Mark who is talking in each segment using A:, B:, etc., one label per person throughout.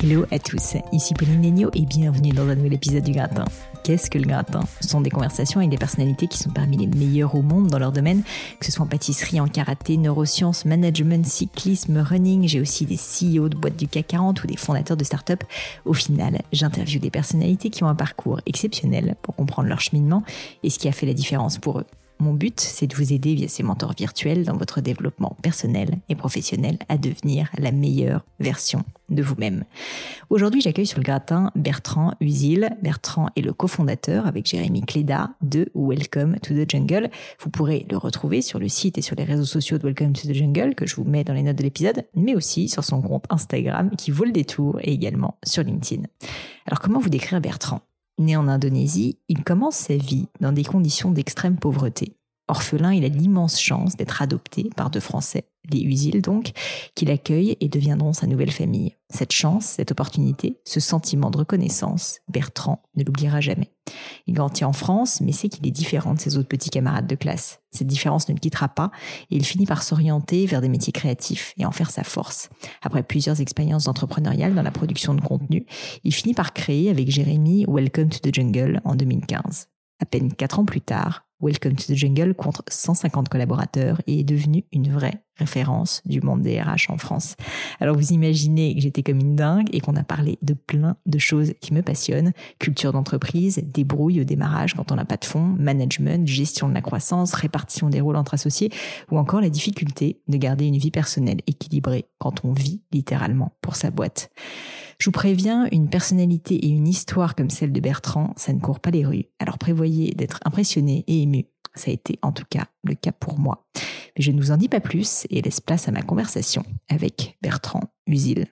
A: Hello à tous, ici Pauline Negno et bienvenue dans un nouvel épisode du Gratin. Qu'est-ce que le gratin? Ce sont des conversations avec des personnalités qui sont parmi les meilleures au monde dans leur domaine, que ce soit en pâtisserie, en karaté, neurosciences, management, cyclisme, running. J'ai aussi des CEO de boîtes du CAC 40 ou des fondateurs de start-up. Au final, j'interviewe des personnalités qui ont un parcours exceptionnel pour comprendre leur cheminement et ce qui a fait la différence pour eux. Mon but, c'est de vous aider via ces mentors virtuels dans votre développement personnel et professionnel à devenir la meilleure version de vous-même. Aujourd'hui, j'accueille sur le gratin Bertrand Usil. Bertrand est le cofondateur avec Jérémy Cléda de Welcome to the Jungle. Vous pourrez le retrouver sur le site et sur les réseaux sociaux de Welcome to the Jungle que je vous mets dans les notes de l'épisode, mais aussi sur son compte Instagram qui vaut le détour et également sur LinkedIn. Alors comment vous décrire Bertrand? Né en Indonésie, il commence sa vie dans des conditions d'extrême pauvreté. Orphelin, il a l'immense chance d'être adopté par deux Français, les Usil donc, qui l'accueillent et deviendront sa nouvelle famille. Cette chance, cette opportunité, ce sentiment de reconnaissance, Bertrand ne l'oubliera jamais. Il grandit en France, mais sait qu'il est différent de ses autres petits camarades de classe. Cette différence ne le quittera pas et il finit par s'orienter vers des métiers créatifs et en faire sa force. Après plusieurs expériences entrepreneuriales dans la production de contenu, il finit par créer avec Jérémy Welcome to the Jungle en 2015. À peine quatre ans plus tard, Welcome to the Jungle compte 150 collaborateurs et est devenu une vraie référence du monde des RH en France. Alors vous imaginez que j'étais comme une dingue et qu'on a parlé de plein de choses qui me passionnent. Culture d'entreprise, débrouille au démarrage quand on n'a pas de fonds, management, gestion de la croissance, répartition des rôles entre associés ou encore la difficulté de garder une vie personnelle équilibrée quand on vit littéralement pour sa boîte. Je vous préviens, une personnalité et une histoire comme celle de Bertrand, ça ne court pas les rues. Alors prévoyez d'être impressionné et ému. Ça a été en tout cas le cas pour moi. Mais je ne vous en dis pas plus et laisse place à ma conversation avec Bertrand Usil.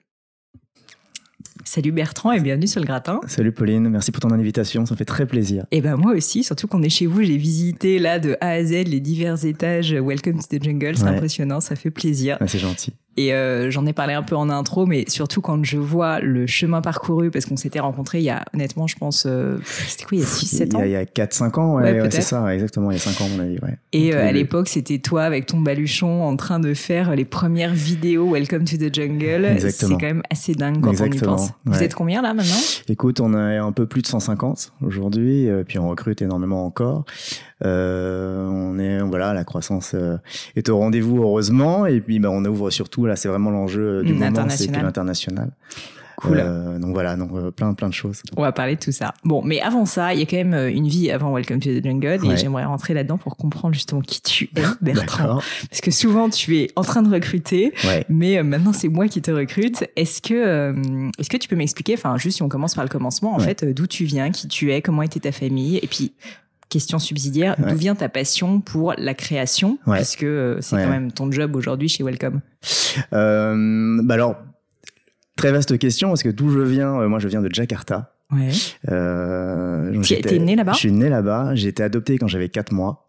A: Salut Bertrand et bienvenue sur le gratin.
B: Salut Pauline, merci pour ton invitation, ça fait très plaisir.
A: Et eh ben moi aussi, surtout qu'on est chez vous, j'ai visité là de A à Z les divers étages Welcome to the Jungle, c'est impressionnant, ça fait plaisir.
B: c'est gentil.
A: Et euh, j'en ai parlé un peu en intro, mais surtout quand je vois le chemin parcouru, parce qu'on s'était rencontrés il y a, honnêtement, je pense, euh, c'était quoi, il y a 6-7 ans
B: Il y a, 4-5 ans, ouais, ouais, c'est ça, exactement, il y a 5 ans, mon avis, ouais.
A: Et euh, à l'époque, c'était toi avec ton baluchon en train de faire les premières vidéos Welcome to the Jungle. Exactement. C'est quand même assez dingue quand on y pense. Vous êtes combien là maintenant?
B: Écoute, on a un peu plus de 150 aujourd'hui, puis on recrute énormément encore. Euh, on est voilà, la croissance euh, est au rendez-vous heureusement, et puis bah, on ouvre surtout là, c'est vraiment l'enjeu du moment, c'est l'international.
A: Cool.
B: Euh, donc voilà, donc euh, plein plein de choses.
A: On va parler de tout ça. Bon, mais avant ça, il y a quand même euh, une vie avant Welcome to the Jungle et j'aimerais rentrer là-dedans pour comprendre justement qui tu es, Bertrand. Parce que souvent tu es en train de recruter, mais maintenant c'est moi qui te recrute. Est-ce que est-ce que tu peux m'expliquer, enfin juste si on commence par le commencement, en fait, d'où tu viens, qui tu es, comment était ta famille, et puis question subsidiaire, d'où vient ta passion pour la création Parce que c'est quand même ton job aujourd'hui chez Welcome.
B: Euh, bah alors, très vaste question, parce que d'où je viens, euh, moi je viens de Jakarta.
A: Ouais. Euh, tu étais né là-bas?
B: Je suis né là-bas, j'ai été adopté quand j'avais 4 mois.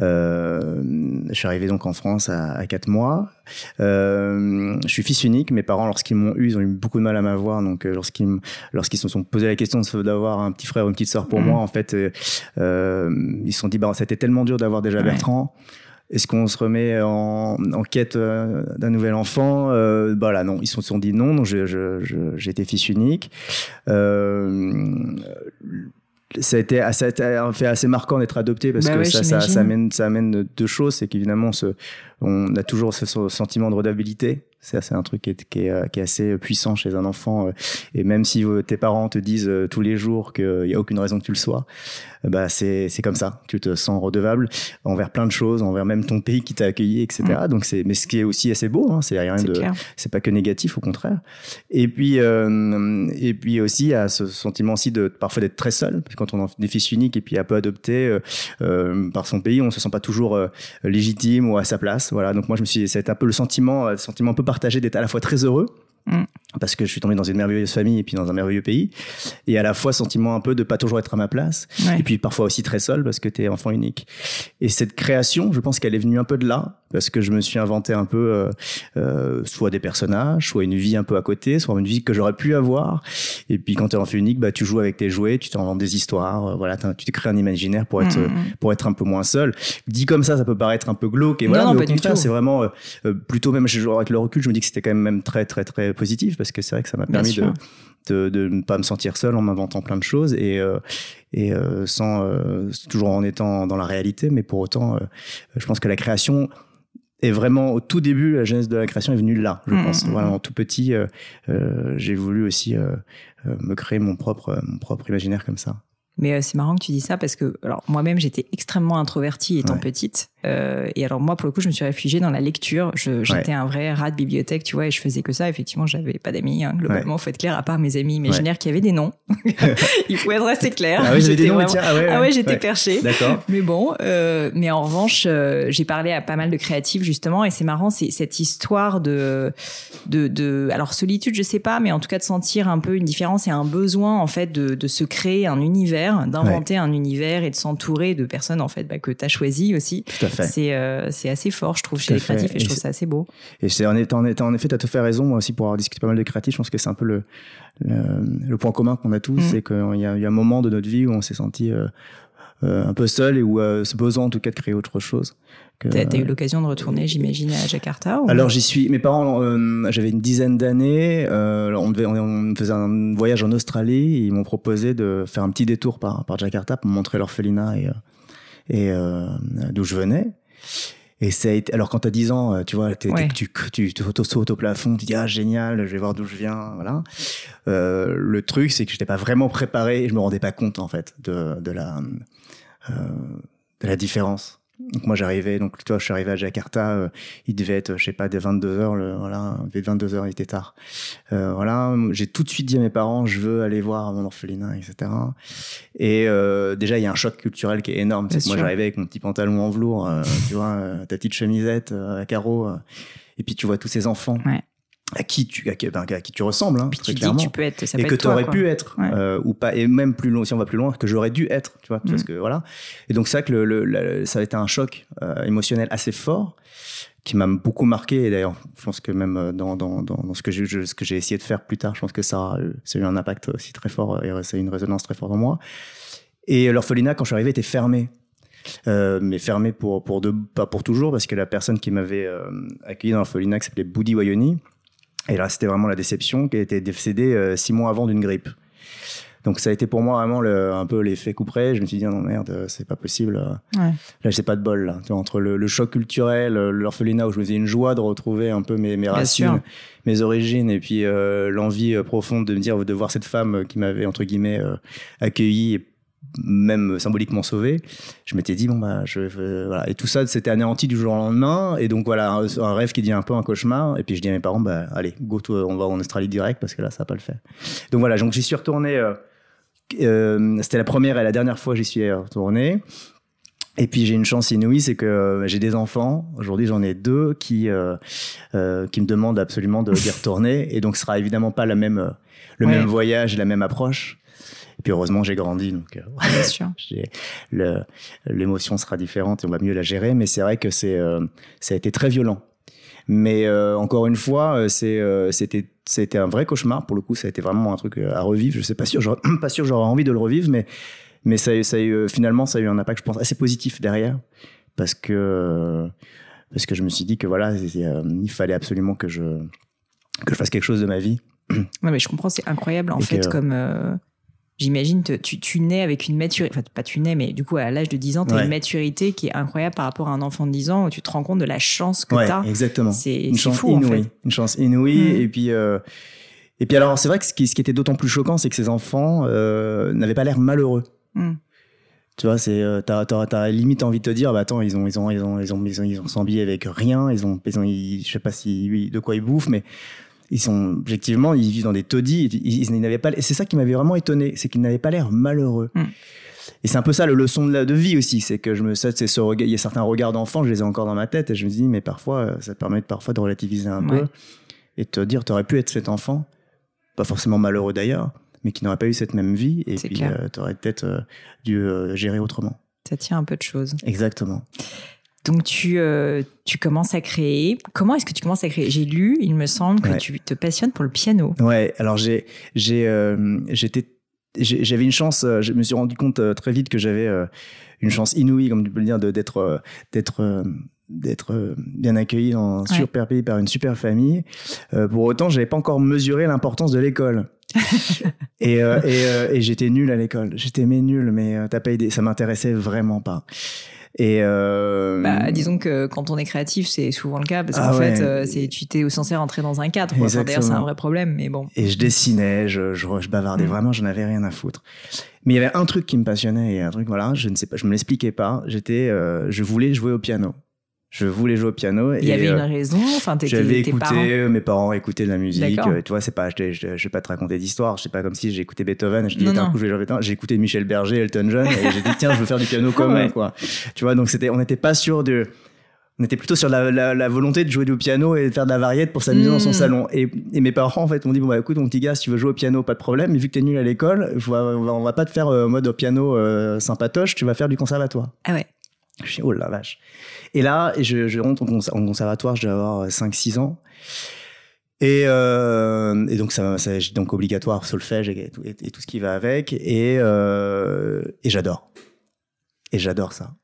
B: Euh, je suis arrivé donc en France à, à 4 mois. Euh, je suis fils unique. Mes parents, lorsqu'ils m'ont eu, ils ont eu beaucoup de mal à m'avoir. Donc, euh, lorsqu'ils lorsqu'ils se sont posé la question d'avoir un petit frère ou une petite sœur pour mhm. moi, en fait, ils se sont dit, bah, c'était tellement dur d'avoir déjà Bertrand. Est-ce qu'on se remet en, en quête d'un nouvel enfant? Euh, Bah là, non. Ils se sont dit non. Donc, j'étais fils unique. Euh, ça a été, assez, un fait assez marquant d'être adopté parce
A: Bah
B: que
A: ouais,
B: ça, ça, ça,
A: j'imagine.
B: amène, ça amène deux choses. C'est qu'évidemment, on a toujours ce sentiment de redevabilité. C'est c'est un truc qui est, qui, est, qui est assez puissant chez un enfant. euh, Et même si euh, tes parents te disent euh, tous les jours qu'il n'y a aucune raison que tu le sois, bah c'est c'est comme ça. Tu te sens redevable envers plein de choses, envers même ton pays qui t'a accueilli, etc. Donc c'est, mais ce qui est aussi assez beau, hein, c'est rien
A: Mm.
B: De, c'est pas que négatif, au contraire. Et puis, euh, et puis aussi, à ce sentiment aussi de parfois d'être très seul, parce que quand on est fils unique et puis un peu adopté euh, euh, par son pays, on se sent pas toujours euh, légitime ou à sa place. Voilà. Donc moi, je me suis, c'est un peu le sentiment, euh, le sentiment un peu partagé d'être à la fois très heureux.
A: Mm.
B: Parce que je suis tombé dans une merveilleuse famille et puis dans un merveilleux pays, et à la fois sentiment un peu de pas toujours être à ma place,
A: Ouais.
B: et puis parfois aussi très seul parce que tu es enfant unique. Et cette création, je pense qu'elle est venue un peu de là, parce que je me suis inventé un peu euh, euh, soit des personnages, soit une vie un peu à côté, soit une vie que j'aurais pu avoir. Et puis quand tu es enfant unique, bah, tu joues avec tes jouets, tu t'inventes des histoires, euh, voilà, tu te crées un imaginaire pour être,
A: Mm,
B: euh,
A: mm.
B: pour être un peu moins seul. Dit comme ça, ça peut paraître un peu glauque, et voilà,
A: non,
B: mais au contraire, c'est vraiment euh, euh, plutôt même je- avec le recul, je me dis que c'était quand même, même très très très positif, parce que c'est vrai que ça m'a permis de, de, de ne pas me sentir seul en m'inventant plein de choses et, euh, et euh, sans euh, toujours en étant dans la réalité, mais pour autant, je pense que la création est vraiment au tout début, la genèse de la création est venue là, je
A: Mhm,
B: pense.
A: mhm.
B: Voilà, en tout petit, j'ai voulu aussi me créer mon propre, mon propre imaginaire comme ça.
A: Mais euh, c'est marrant que tu dis ça parce que alors moi-même j'étais extrêmement introvertie étant
B: Ouais.
A: petite Euh, et alors moi pour le coup je me suis réfugiée dans la lecture. J'étais un vrai rat de bibliothèque tu vois et je faisais que ça. Effectivement j'avais pas d'amis hein, globalement faut être clair à part mes amis imaginaires qui avaient des noms. Il faut être assez clair.
B: Ah des
A: J'étais vraiment-
B: ah ouais,
A: Ah ouais j'étais
B: ouais.
A: perchée.
B: D'accord.
A: Mais bon, euh, mais en revanche, euh, j'ai parlé à pas mal de créatifs justement, et c'est marrant, c'est cette histoire de, de, de, alors solitude, je sais pas, mais en tout cas de sentir un peu une différence et un besoin en fait de, de se créer un univers, d'inventer un univers et de s'entourer de personnes en fait bah, que t'as choisi aussi.
B: Tout à fait.
A: C'est euh, c'est assez fort, je trouve, chez les
B: fait.
A: créatifs, et je trouve ça assez beau.
B: Et c'est en, étant, en, étant- en effet, tu as tout fait raison, moi aussi, pour avoir discuté pas mal de créatifs, je pense que c'est un peu le, le, le point commun qu'on a tous,
A: Mm.
B: c'est qu'il y y a un moment de notre vie où on s'est senti euh, un peu seul et où euh, ce besoin, en tout cas, de créer autre chose. Que-
A: T'as as eu l'occasion de retourner, j'imagine, à Jakarta ou...
B: alors j'y suis. Mes parents, euh, j'avais une dizaine d'années. Euh, on, devait, on, faisait un voyage en Australie. Et ils m'ont proposé de faire un petit détour par, par Jakarta pour me montrer l'orphelinat et, euh, et euh, d'où je venais. Et ça a été. Alors quand t'as 10 ans, euh, tu vois,
A: Ouais.
B: tu tu tu sautes au plafond, tu dis ah génial, je vais voir d'où je viens, voilà. Euh, le truc, c'est que j'étais pas vraiment préparé et je me rendais pas compte en fait de de la euh, de la différence. Donc moi j'arrivais, donc toi je suis arrivé à Jakarta, euh, il devait être, je sais pas, des 22 heures, le, voilà, il devait être 22 heures, il était tard. Euh, voilà, j'ai tout de suite dit à mes parents, je veux aller voir mon orphelinat, etc. Et euh, déjà il y a un choc culturel qui est énorme. C'est que moi j'arrivais avec mon petit pantalon en velours, euh, tu vois, euh, ta petite chemisette euh, à carreaux, euh, et puis tu vois tous ces enfants
A: Ouais.
B: À qui tu, à qui, ben, à qui tu ressembles, hein,
A: Puis
B: très
A: tu dis
B: clairement.
A: tu peux être, ça
B: et
A: peut
B: que tu aurais pu être
A: Ouais.
B: euh, ou pas et même plus loin si on va plus loin que j'aurais dû être tu vois
A: Mm.
B: parce que voilà. Et donc c'est vrai que le, le- la- ça a été un choc euh, émotionnel assez fort qui m'a beaucoup marqué. Et d'ailleurs je pense que même euh, dans, dans, dans, dans ce que j'ai ce que j'ai essayé de faire plus tard je pense que ça a, eu- ça a eu un impact aussi très fort et ça a eu une résonance très forte en moi. Et l'orphelinat quand je suis arrivé était fermé. Euh, mais fermé pour pour de pas pour toujours parce que la personne qui m'avait euh, accueilli dans l'orphelinat qui s'appelait Boudi Wayoni et là, c'était vraiment la déception qui a été décédée euh, six mois avant d'une grippe. Donc ça a été pour moi vraiment le, un peu l'effet couperet. Je me suis dit, ah non merde, euh, c'est pas possible. euh.
A: Ouais.
B: Là, j'ai pas de bol. Là. Tu vois, entre le, le choc culturel, l'orphelinat où je me faisais une joie de retrouver un peu mes, mes racines,
A: sûr.
B: mes origines, et puis euh, l'envie profonde de me dire, de voir cette femme qui m'avait, entre guillemets, euh, accueilli et même symboliquement sauvé. Je m'étais dit, bon, bah, je, voilà. Et tout ça, c'était anéanti du jour au lendemain. Et donc, voilà, un, un rêve qui devient un peu un cauchemar. Et puis, je dis à mes parents, bah, allez, go, to- on va en Australie direct parce que là, ça va pas le faire. Donc, voilà, donc j'y suis retourné. euh, euh, c'était la première et la dernière fois que j'y suis retourné. Et puis j'ai une chance inouïe, c'est que euh, j'ai des enfants. Aujourd'hui, j'en ai deux qui euh, euh, qui me demandent absolument de d'y retourner. Et donc, ce sera évidemment pas la même le
A: Ouais.
B: même voyage la même approche. Et puis heureusement, j'ai grandi, donc euh, l'émotion sera différente et on va mieux la gérer. Mais c'est vrai que c'est euh, ça a été très violent. Mais euh, encore une fois, c'est c'était c'était un vrai cauchemar pour le coup. Ça a été vraiment un truc à revivre. Je sais pas sûr, pas sûr, que j'aurais envie de le revivre, mais mais ça, ça a eu, finalement, ça a eu un impact, je pense, assez positif derrière, parce que parce que je me suis dit que voilà, il fallait absolument que je que je fasse quelque chose de ma vie.
A: Ouais, mais je comprends, c'est incroyable en
B: Et
A: fait
B: que-
A: comme euh, J'imagine, tu, tu nais avec une maturité, enfin pas tu nais, mais du coup à l'âge de 10 ans, tu as une maturité qui est incroyable par rapport à un enfant de 10 ans où tu te rends compte de la chance que tu as.
B: exactement.
A: C'est
B: une chance
A: fou,
B: inouïe.
A: En fait.
B: Une chance inouïe. Mm. Et puis, euh, et puis alors, c'est vrai que ce qui, ce qui était d'autant plus choquant, c'est que ces enfants euh, n'avaient pas l'air malheureux. Mm. Tu vois, c'est euh, t'as, t'as, limite envie de te dire, bah attends, ils ont ils ont ils ont ils ont ils ont ils ont, ils avec rien, ils ont ils ont je sais pas si de quoi ils bouffent, mais ils sont objectivement ils vivent dans des taudis ils, n'avaient pas et c'est ça qui m'avait vraiment étonné c'est qu'ils n'avaient pas l'air malheureux. Mm. et c'est un peu ça le leçon de, la, de vie aussi c'est que je me c'est ce regard il y a certains regards d'enfants je les ai encore dans ma tête et je me dis mais parfois euh, ça permet parfois de relativiser un peu et de te dire tu aurais pu être cet enfant pas forcément malheureux d'ailleurs mais qui n'aurait pas eu cette même vie et puis euh, tu aurais peut-être euh, dû gérer autrement.
A: Ça tient un peu de choses.
B: Exactement
A: donc tu, euh, tu commences à créer. Comment est-ce que tu commences à créer? J'ai lu, il me semble, que tu te passionnes pour le piano.
B: Ouais, alors j'ai, j'ai, euh, j'étais, j'avais une chance. Euh, je me suis rendu compte très vite que j'avais une chance inouïe, comme tu peux le dire, de, d'être, d'être, d'être bien accueilli dans un super pays par une super famille. pour autant, j'avais pas encore mesuré l'importance de l'école. et, et, et j'étais nul à l'école. J'étais mais nul, mais t'as pas idée. Ça m'intéressait vraiment pas. Et
A: euh... bah, disons que quand on est créatif, c'est souvent le cas parce qu'en ah fait, euh, c'est tu t'es censé rentrer dans un cadre. D'ailleurs, c'est un vrai problème, mais bon.
B: Et je dessinais, je, je, je bavardais mm. vraiment, je n'avais rien à foutre. Mais il y avait un truc qui me passionnait et un truc voilà, je ne sais pas, je me l'expliquais pas. J'étais, euh, je voulais jouer au piano je voulais jouer au piano.
A: Il y avait une euh, raison. Enfin,
B: j'avais écouté,
A: parents...
B: Euh, mes parents écoutaient de la musique. Euh, tu vois, c'est pas, je, je, vais pas te raconter d'histoire. C'est pas comme si j'ai écouté Beethoven. Je dis, un coup, j'ai écouté Michel Berger, Elton John, et j'ai dit, tiens, je veux faire du piano comme quoi. Tu vois, donc c'était, on n'était pas sûr de, on était plutôt sur la, la, volonté de jouer du piano et de faire de la variette pour s'amuser dans son hmm. salon. Et, et, mes parents, en fait, m'ont dit, bon, bah, écoute, mon petit gars, si tu veux jouer au piano, pas de problème. Mais vu que t'es nul à l'école, on va, on va pas te faire mode piano sympatoche, tu vas faire du conservatoire.
A: Ah ouais.
B: Je suis, oh la vache. Et là, je, rentre en conservatoire, je dois avoir 5-6 ans. Et, euh, et donc, ça, ça donc obligatoire, solfège et et, tout ce qui va avec. Et, euh, et j'adore. Et j'adore ça.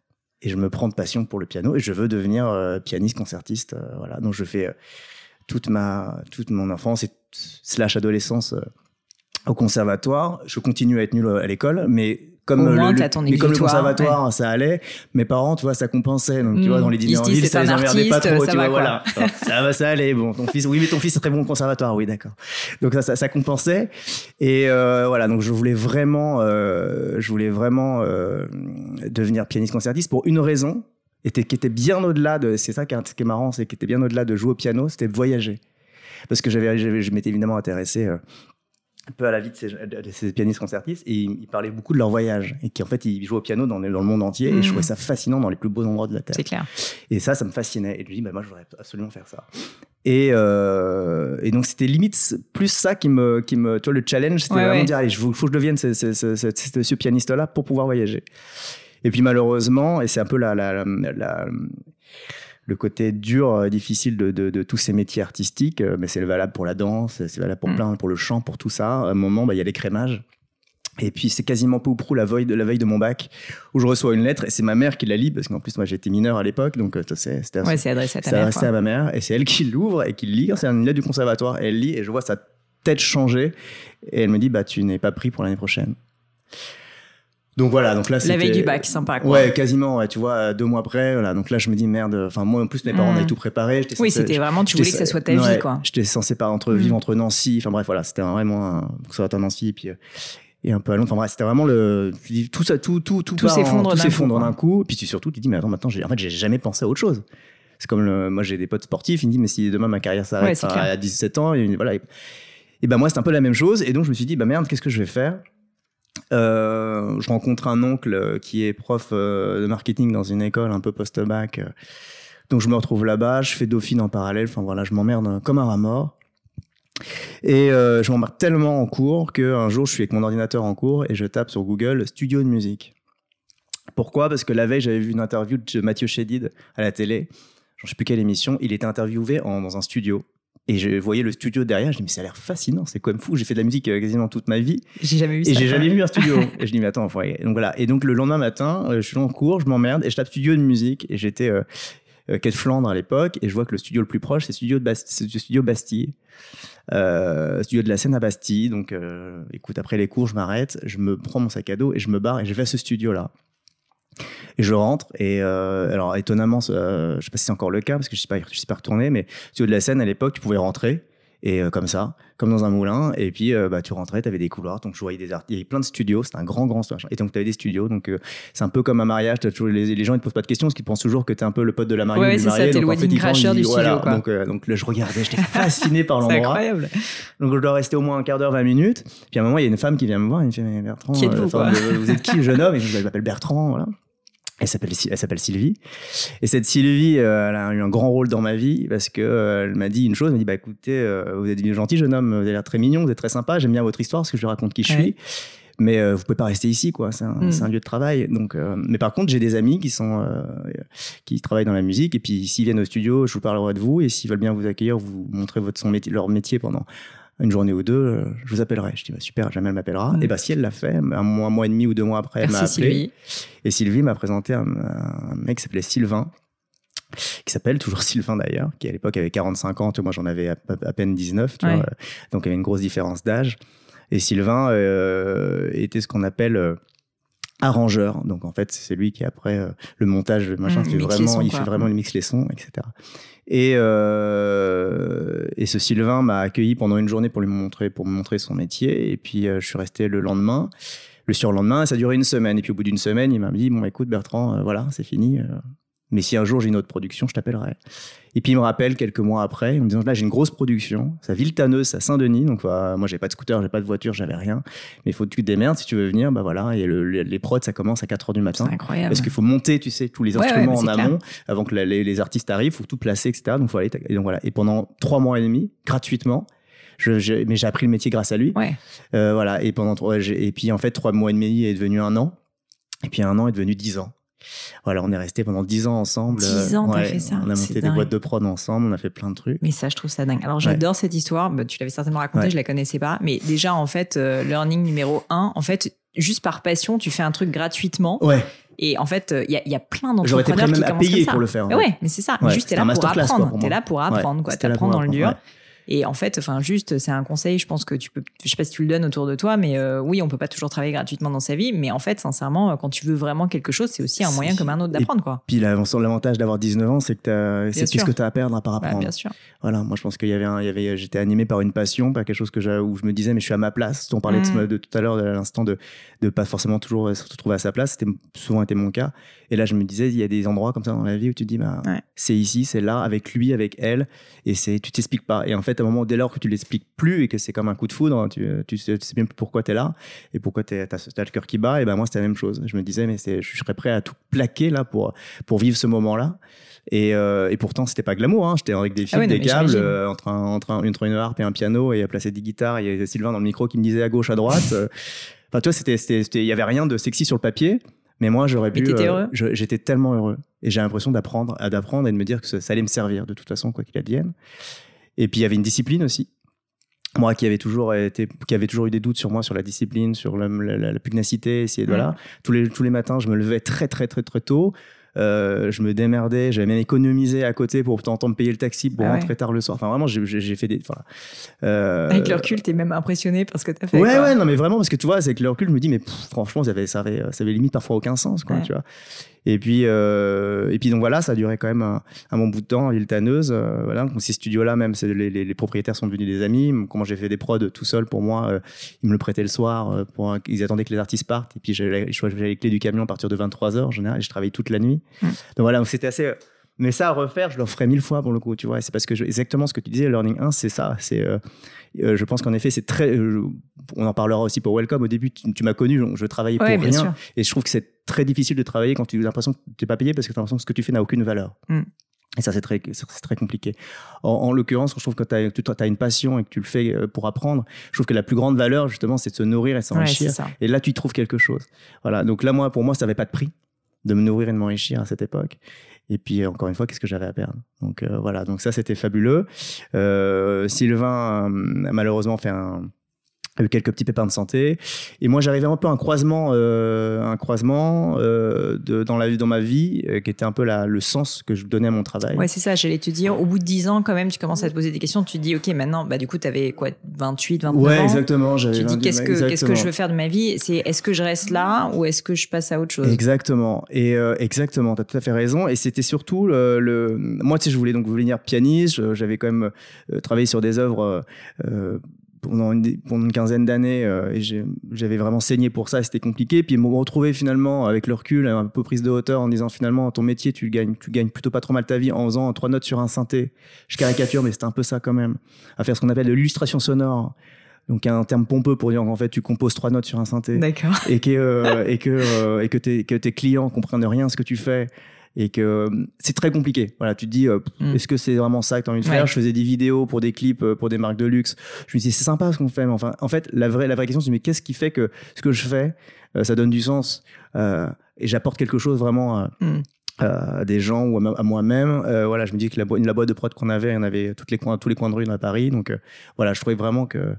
B: Et je me prends de passion pour le piano et je veux devenir euh, pianiste, concertiste. Euh, voilà. Donc, je fais euh, toute, ma, toute mon enfance et slash adolescence au conservatoire. Je continue à être nul à l'école, mais comme le, mais comme le conservatoire ça allait. Mes parents tu vois ça compensait donc tu vois dans les dîners en ville ça les emmerdait pas trop tu vois voilà. Ça va ça allait bon ton fils oui mais ton fils est très bon au conservatoire oui d'accord. Donc ça, ça, ça compensait. Et euh, voilà donc je voulais vraiment euh, je voulais vraiment euh, devenir pianiste concertiste pour une raison et qui était bien au-delà de c'est ça qui est, qui est marrant c'est qui était bien au-delà de jouer au piano c'était voyager. Parce que j'avais je m'étais évidemment intéressé un peu à la vie de ces, pianistes concertistes et ils, parlaient beaucoup de leur voyage et qui en fait ils jouaient au piano dans, dans le monde entier et je trouvais ça fascinant dans les plus beaux endroits de la terre.
A: C'est clair.
B: Et ça, ça me fascinait et je lui dis bah moi je voudrais absolument faire ça. Et, euh, et donc c'était limite plus ça qui me qui me toi le challenge c'était vraiment dire allez il faut que je devienne ce, ce, ce, ce pianiste là pour pouvoir voyager. Et puis malheureusement et c'est un peu la, la, la le côté dur, euh, difficile de, de, tous ces métiers artistiques, euh, mais c'est valable pour la danse, c'est valable pour mm. plein, pour le chant, pour tout ça. À un moment, bah, il y a les crémages. Et puis c'est quasiment peu ou prou la veille de la veille de mon bac où je reçois une lettre et c'est ma mère qui la lit parce qu'en plus moi j'étais mineur à l'époque donc euh, c'était
A: ouais, adressé à ta mère.
B: à ma mère et c'est elle qui l'ouvre et qui lit. C'est une lettre du conservatoire et elle lit et je vois sa tête changer et elle me dit bah tu n'es pas pris pour l'année prochaine. Donc voilà, donc là
A: la veille du bac, sympa quoi.
B: Ouais, quasiment. Ouais, tu vois, deux mois après, voilà. Donc là, je me dis merde. Enfin, moi en plus, mes parents hmm. avaient tout préparé.
A: Oui, c'était vraiment. Tu voulais que ça soit ta vie, quoi.
B: J'étais censé pas entre vivre hmm. entre Nancy. Enfin bref, voilà, c'était vraiment un, que ça soit Nancy et puis euh, et un peu à Londres. Enfin bref, c'était vraiment le. Tout ça, tout, tout, tout,
A: tout s'effondre
B: d'un coup. coup. Puis tu surtout, tu dis mais attends, maintenant, en fait, j'ai jamais pensé à autre chose. C'est comme le, moi, j'ai des potes sportifs. Ils me disent mais si demain ma carrière s'arrête à 17 ans, et voilà. Et ben moi, c'est un peu la même chose. Et donc je me suis dit bah merde, qu'est-ce que je vais faire? Euh, je rencontre un oncle qui est prof euh, de marketing dans une école un peu post-bac. Donc je me retrouve là-bas, je fais Dauphine en parallèle. Enfin voilà, je m'emmerde comme un rat mort. Et euh, je m'emmerde tellement en cours qu'un jour je suis avec mon ordinateur en cours et je tape sur Google studio de musique. Pourquoi? Parce que la veille j'avais vu une interview de Mathieu Chédid à la télé. Je ne sais plus quelle émission. Il était interviewé dans un studio et je voyais le studio derrière, je dis mais ça a l'air fascinant, c'est quand même fou. J'ai fait de la musique euh, quasiment toute ma vie.
A: J'ai jamais vu
B: et j'ai jamais vu un studio. et je dis mais attends, donc voilà. Et donc le lendemain matin, euh, je suis en cours, je m'emmerde et je tape studio de musique et j'étais euh, euh, quai de Flandre à l'époque, et je vois que le studio le plus proche, c'est le studio, de Bast- studio Bastille, euh, studio de la Seine à Bastille. Donc, euh, écoute, après les cours, je m'arrête, je me prends mon sac à dos et je me barre et je vais à ce studio-là. Je rentre et euh, alors étonnamment, euh, je sais pas si c'est encore le cas parce que je suis pas, je suis pas retourné, mais studio de la Seine à l'époque, tu pouvais rentrer et euh, comme ça, comme dans un moulin. Et puis euh, bah tu rentrais, tu avais des couloirs, donc je voyais des art- il y avait plein de studios, c'était un grand grand machin. et donc tu avais des studios, donc euh, c'est un peu comme un mariage, t'as toujours les, les gens ils te posent pas de questions parce qu'ils pensent toujours que tu es un peu le pote de la mariée
A: Ouais,
B: ou du
A: ça, t'es le
B: donc, en fait, ils
A: crasher du
B: voilà.
A: studio, quoi.
B: Donc euh, donc là je regardais, j'étais fasciné par
A: C'est
B: l'endroit.
A: incroyable.
B: Donc je dois rester au moins un quart d'heure, 20 minutes. Puis à un moment, il y a une femme qui vient me voir et me fait Mais Bertrand,
A: Qui
B: enfin, euh, vous êtes qui le jeune homme? Et je je m'appelle Bertrand, voilà. Elle s'appelle, elle s'appelle Sylvie. Et cette Sylvie, euh, elle a eu un grand rôle dans ma vie parce que euh, elle m'a dit une chose. Elle m'a dit bah écoutez, euh, vous êtes un gentil jeune homme, vous avez l'air très mignon, vous êtes très sympa, j'aime bien votre histoire parce que je raconte qui je
A: Ouais.
B: suis. Mais euh, vous pouvez pas rester ici, quoi. C'est un,
A: Mm.
B: c'est un lieu de travail. Donc, mais par contre, j'ai des amis qui sont qui travaillent dans la musique et puis s'ils viennent au studio, je vous parlerai de vous et s'ils veulent bien vous accueillir, vous montrer votre son métier, leur métier pendant une journée ou deux, euh, je vous appellerai. Je dis bah, super, jamais elle m'appellera.
A: Mm.
B: Et bah si elle l'a fait, un mois, un mois et demi ou deux mois après, elle m'a appelé.
A: Sylvie.
B: Et Sylvie m'a présenté un, un mec qui s'appelait Sylvain, qui s'appelle toujours Sylvain d'ailleurs, qui à l'époque avait 45 ans, moi j'en avais à, à peine 19, tu
A: Ouais.
B: vois, donc il y avait une grosse différence d'âge. Et Sylvain euh, était ce qu'on appelle euh, arrangeur, donc en fait c'est lui qui après euh, le montage, le machin,
A: Mm,
B: fait vraiment, il
A: quoi.
B: fait vraiment le mix les sons, etc. Et, euh, et ce Sylvain m'a accueilli pendant une journée pour lui montrer, pour me montrer son métier. Et puis euh, je suis resté le lendemain, le surlendemain, ça a duré une semaine. Et puis au bout d'une semaine, il m'a dit bon écoute Bertrand, euh, voilà, c'est fini. Mais si un jour j'ai une autre production, je t'appellerai. Et puis il me rappelle quelques mois après, en me disant là j'ai une grosse production, Villetaneuse, c'est à Saint-Denis. Donc euh, moi j'ai pas de scooter, j'ai pas de voiture, j'avais rien. Mais il faut que tu te démerdes si tu veux venir. Bah voilà. Et le- le- les prods ça commence à 4 heures du matin.
A: C'est incroyable.
B: Parce qu'il faut monter, tu sais, tous les
A: Ouais,
B: instruments
A: ouais,
B: en amont avant que la- les, les artistes arrivent, faut tout placer, etc. Donc faut aller. Et donc voilà. Et pendant trois mois et demi, gratuitement. Je, je- mais j'ai appris le métier grâce à lui.
A: Ouais.
B: Euh, voilà. Et pendant et puis en fait trois mois et demi est devenu un an. Et puis un an est devenu dix ans. Voilà, on est resté pendant dix ans ensemble.
A: 10 ans, t'as
B: Ouais,
A: fait ça,
B: On a monté des boîtes de prod ensemble, on a fait plein de trucs.
A: Mais ça, je trouve ça dingue. Alors, j'adore cette histoire. Bah, tu l'avais certainement racontée,
B: Ouais.
A: je la connaissais pas. Mais déjà, en fait, euh, learning numéro un, en fait, juste par passion, tu fais un truc gratuitement.
B: Ouais.
A: Et en fait, il y, a- y a plein
B: J'aurais été
A: d'entrepreneurs
B: prêt
A: qui
B: même à
A: commencent
B: payer pour le faire.
A: Mais ouais, mais c'est ça. Juste, t'es là
B: un
A: pour apprendre. T'es là pour apprendre, quoi.
B: là
A: T'apprends dans le dur. Et en fait, enfin, juste, c'est un conseil, je pense que tu peux, je sais pas si tu le donnes autour de toi, mais euh, oui, on peut pas toujours travailler gratuitement dans sa vie, mais en fait, sincèrement, quand tu veux vraiment quelque chose, c'est aussi un moyen comme un autre d'apprendre, quoi.
B: Puis l'avant- l'avantage d'avoir 19 ans, c'est que c'est tout ce que tu as à perdre à part
A: Bah,
B: apprendre.
A: bien sûr.
B: Voilà, moi je pense qu'il y avait, un- il y avait, j'étais animé par une passion, par quelque chose que où je me disais mais je suis à ma place. On parlait de ce-
A: Mm.
B: de, tout à l'heure, de l'instant de de pas forcément toujours euh, se trouver à sa place. C'était souvent été mon cas. Et là je me disais il y a des endroits comme ça dans la vie où tu te dis bah
A: Ouais.
B: c'est ici, c'est là, avec lui, avec elle, et c'est tu t'expliques pas. Et en fait à un moment dès lors que tu l'expliques plus et que c'est comme un coup de foudre, tu tu sais, tu sais bien pourquoi tu es là et pourquoi tu as, le cœur qui bat. Et ben moi c'était la même chose. Je me disais mais je serais prêt à tout plaquer là pour pour vivre ce moment là. Et, euh, et pourtant, c'était pas glamour. Hein. J'étais avec des fils,
A: Ah ouais,
B: des câbles, euh, entre, un, entre, un- entre une harpe et un piano, et à placer des guitares. Il y avait Sylvain dans le micro qui me disait à gauche, à droite. euh. Enfin, tu vois, il y avait rien de sexy sur le papier. Mais moi, j'aurais pu. je- j'étais tellement heureux. Et j'ai l'impression d'apprendre, à- d'apprendre et de me dire que ça, ça allait me servir de toute façon, quoi qu'il advienne. Et puis, il y avait une discipline aussi. Moi qui avait toujours été, qui avait toujours eu des doutes sur moi, sur la discipline, sur la, la- la pugnacité, de,
A: Mm.
B: voilà. Tous les, tous les matins, je me levais très, très, très, très tôt. Euh, je me démerdais, j'avais même économisé à côté pour tenter de payer le taxi pour
A: Ah ouais.
B: rentrer tard le soir. Enfin, vraiment, j'ai- fait des. Voilà. Euh,
A: Avec le recul, t'es même impressionné par ce que t'as fait.
B: Ouais,
A: quoi.
B: ouais, non, mais vraiment, parce que tu vois, avec le recul, je me dis, mais pff, franchement, ça avait, ça, avait, ça avait limite parfois aucun sens, quoi,
A: Ouais.
B: tu vois. Et puis, euh, et puis, donc voilà, ça a duré quand même un, un bon bout de temps à Villetaneuse. euh, voilà, donc ces studios-là, même, les, les, les propriétaires sont devenus des amis. Comment j'ai fait des prods tout seul pour moi, euh, ils me le prêtaient le soir, pour, ils attendaient que les artistes partent, et puis j'avais les clés du camion à partir de 23h en général, et je travaillais toute la nuit.
A: Mm.
B: Donc voilà, donc c'était assez. Mais ça à refaire, je le ferais mille fois pour le coup, tu vois. C'est parce que je- exactement ce que tu disais, Learning 1, c'est ça. C'est, euh, euh, je pense qu'en effet, c'est très. euh, on en parlera aussi pour Welcome. Au début, tu, tu m'as connu, je, je travaillais
A: Ouais,
B: pour rien.
A: sûr.
B: Et je trouve que c'est très difficile de travailler quand tu as l'impression que tu n'es pas payé parce que tu as l'impression que ce que tu fais n'a aucune valeur.
A: Mm.
B: Et ça, c'est très, très compliqué. En, en l'occurrence, je trouve que tu as, une passion et que tu le fais pour apprendre, je trouve que la plus grande valeur, justement, c'est de se nourrir et
A: Ouais,
B: s'enrichir. et là, tu trouves quelque chose. Voilà. Donc là, moi, pour moi, ça n'avait pas de prix de me nourrir et de m'enrichir à cette époque. Et puis, encore une fois, qu'est-ce que j'avais à perdre? Donc euh, voilà, donc ça, c'était fabuleux. Euh, Sylvain, euh, a malheureusement, fait un, quelques petits pépins de santé. Et moi, j'arrivais un peu à un croisement, euh, un croisement euh, de, dans, la, dans ma vie euh, qui était un peu la, le sens que je donnais à mon travail.
A: Ouais, c'est ça, j'allais te dire, au bout de 10 ans, quand même, tu commences à te poser des questions. Tu te dis, OK, maintenant, bah, du coup, tu avais quoi, 28, 29
B: ouais,
A: ans?
B: exactement.
A: Tu te dis,
B: 28,
A: qu'est-ce que, qu'est-ce que je veux faire de ma vie? C'est est-ce que je reste là ou est-ce que je passe à autre chose?
B: Exactement. Et euh, exactement, tu as tout à fait raison. Et c'était surtout le, le- Moi, tu sais, je voulais donc devenir pianiste. J'avais quand même euh, travaillé sur des œuvres euh, pendant, une, pendant une quinzaine d'années euh, et j'avais vraiment saigné pour ça. C'était compliqué. Puis me retrouver finalement avec le recul, un peu prise de hauteur, en disant finalement, ton métier, tu gagnes, tu gagnes plutôt pas trop mal ta vie en faisant trois notes sur un synthé. Je caricature, mais c'était un peu ça quand même. À faire ce qu'on appelle de l'illustration sonore. Donc un terme pompeux pour dire qu'en fait tu composes trois notes sur un synthé
A: D'accord.
B: et que euh, et que euh, et que tes que tes clients comprennent rien à ce que tu fais et que euh, c'est très compliqué. Voilà, tu te dis euh,
A: Mm.
B: est-ce que c'est vraiment ça que tu as envie de faire?
A: Ouais.
B: Je faisais des vidéos pour des clips euh, pour des marques de luxe. Je me disais c'est sympa ce qu'on fait mais enfin en fait la vraie la vraie question c'est mais qu'est-ce qui fait que ce que je fais euh, ça donne du sens euh, et j'apporte quelque chose vraiment à,
A: Mm.
B: à des gens ou à, moi-même? Voilà, je me dis que la, bo- la boîte de prod qu'on avait, on avait toutes les coins, tous les coins de rue dans Paris. Donc voilà, je trouvais vraiment que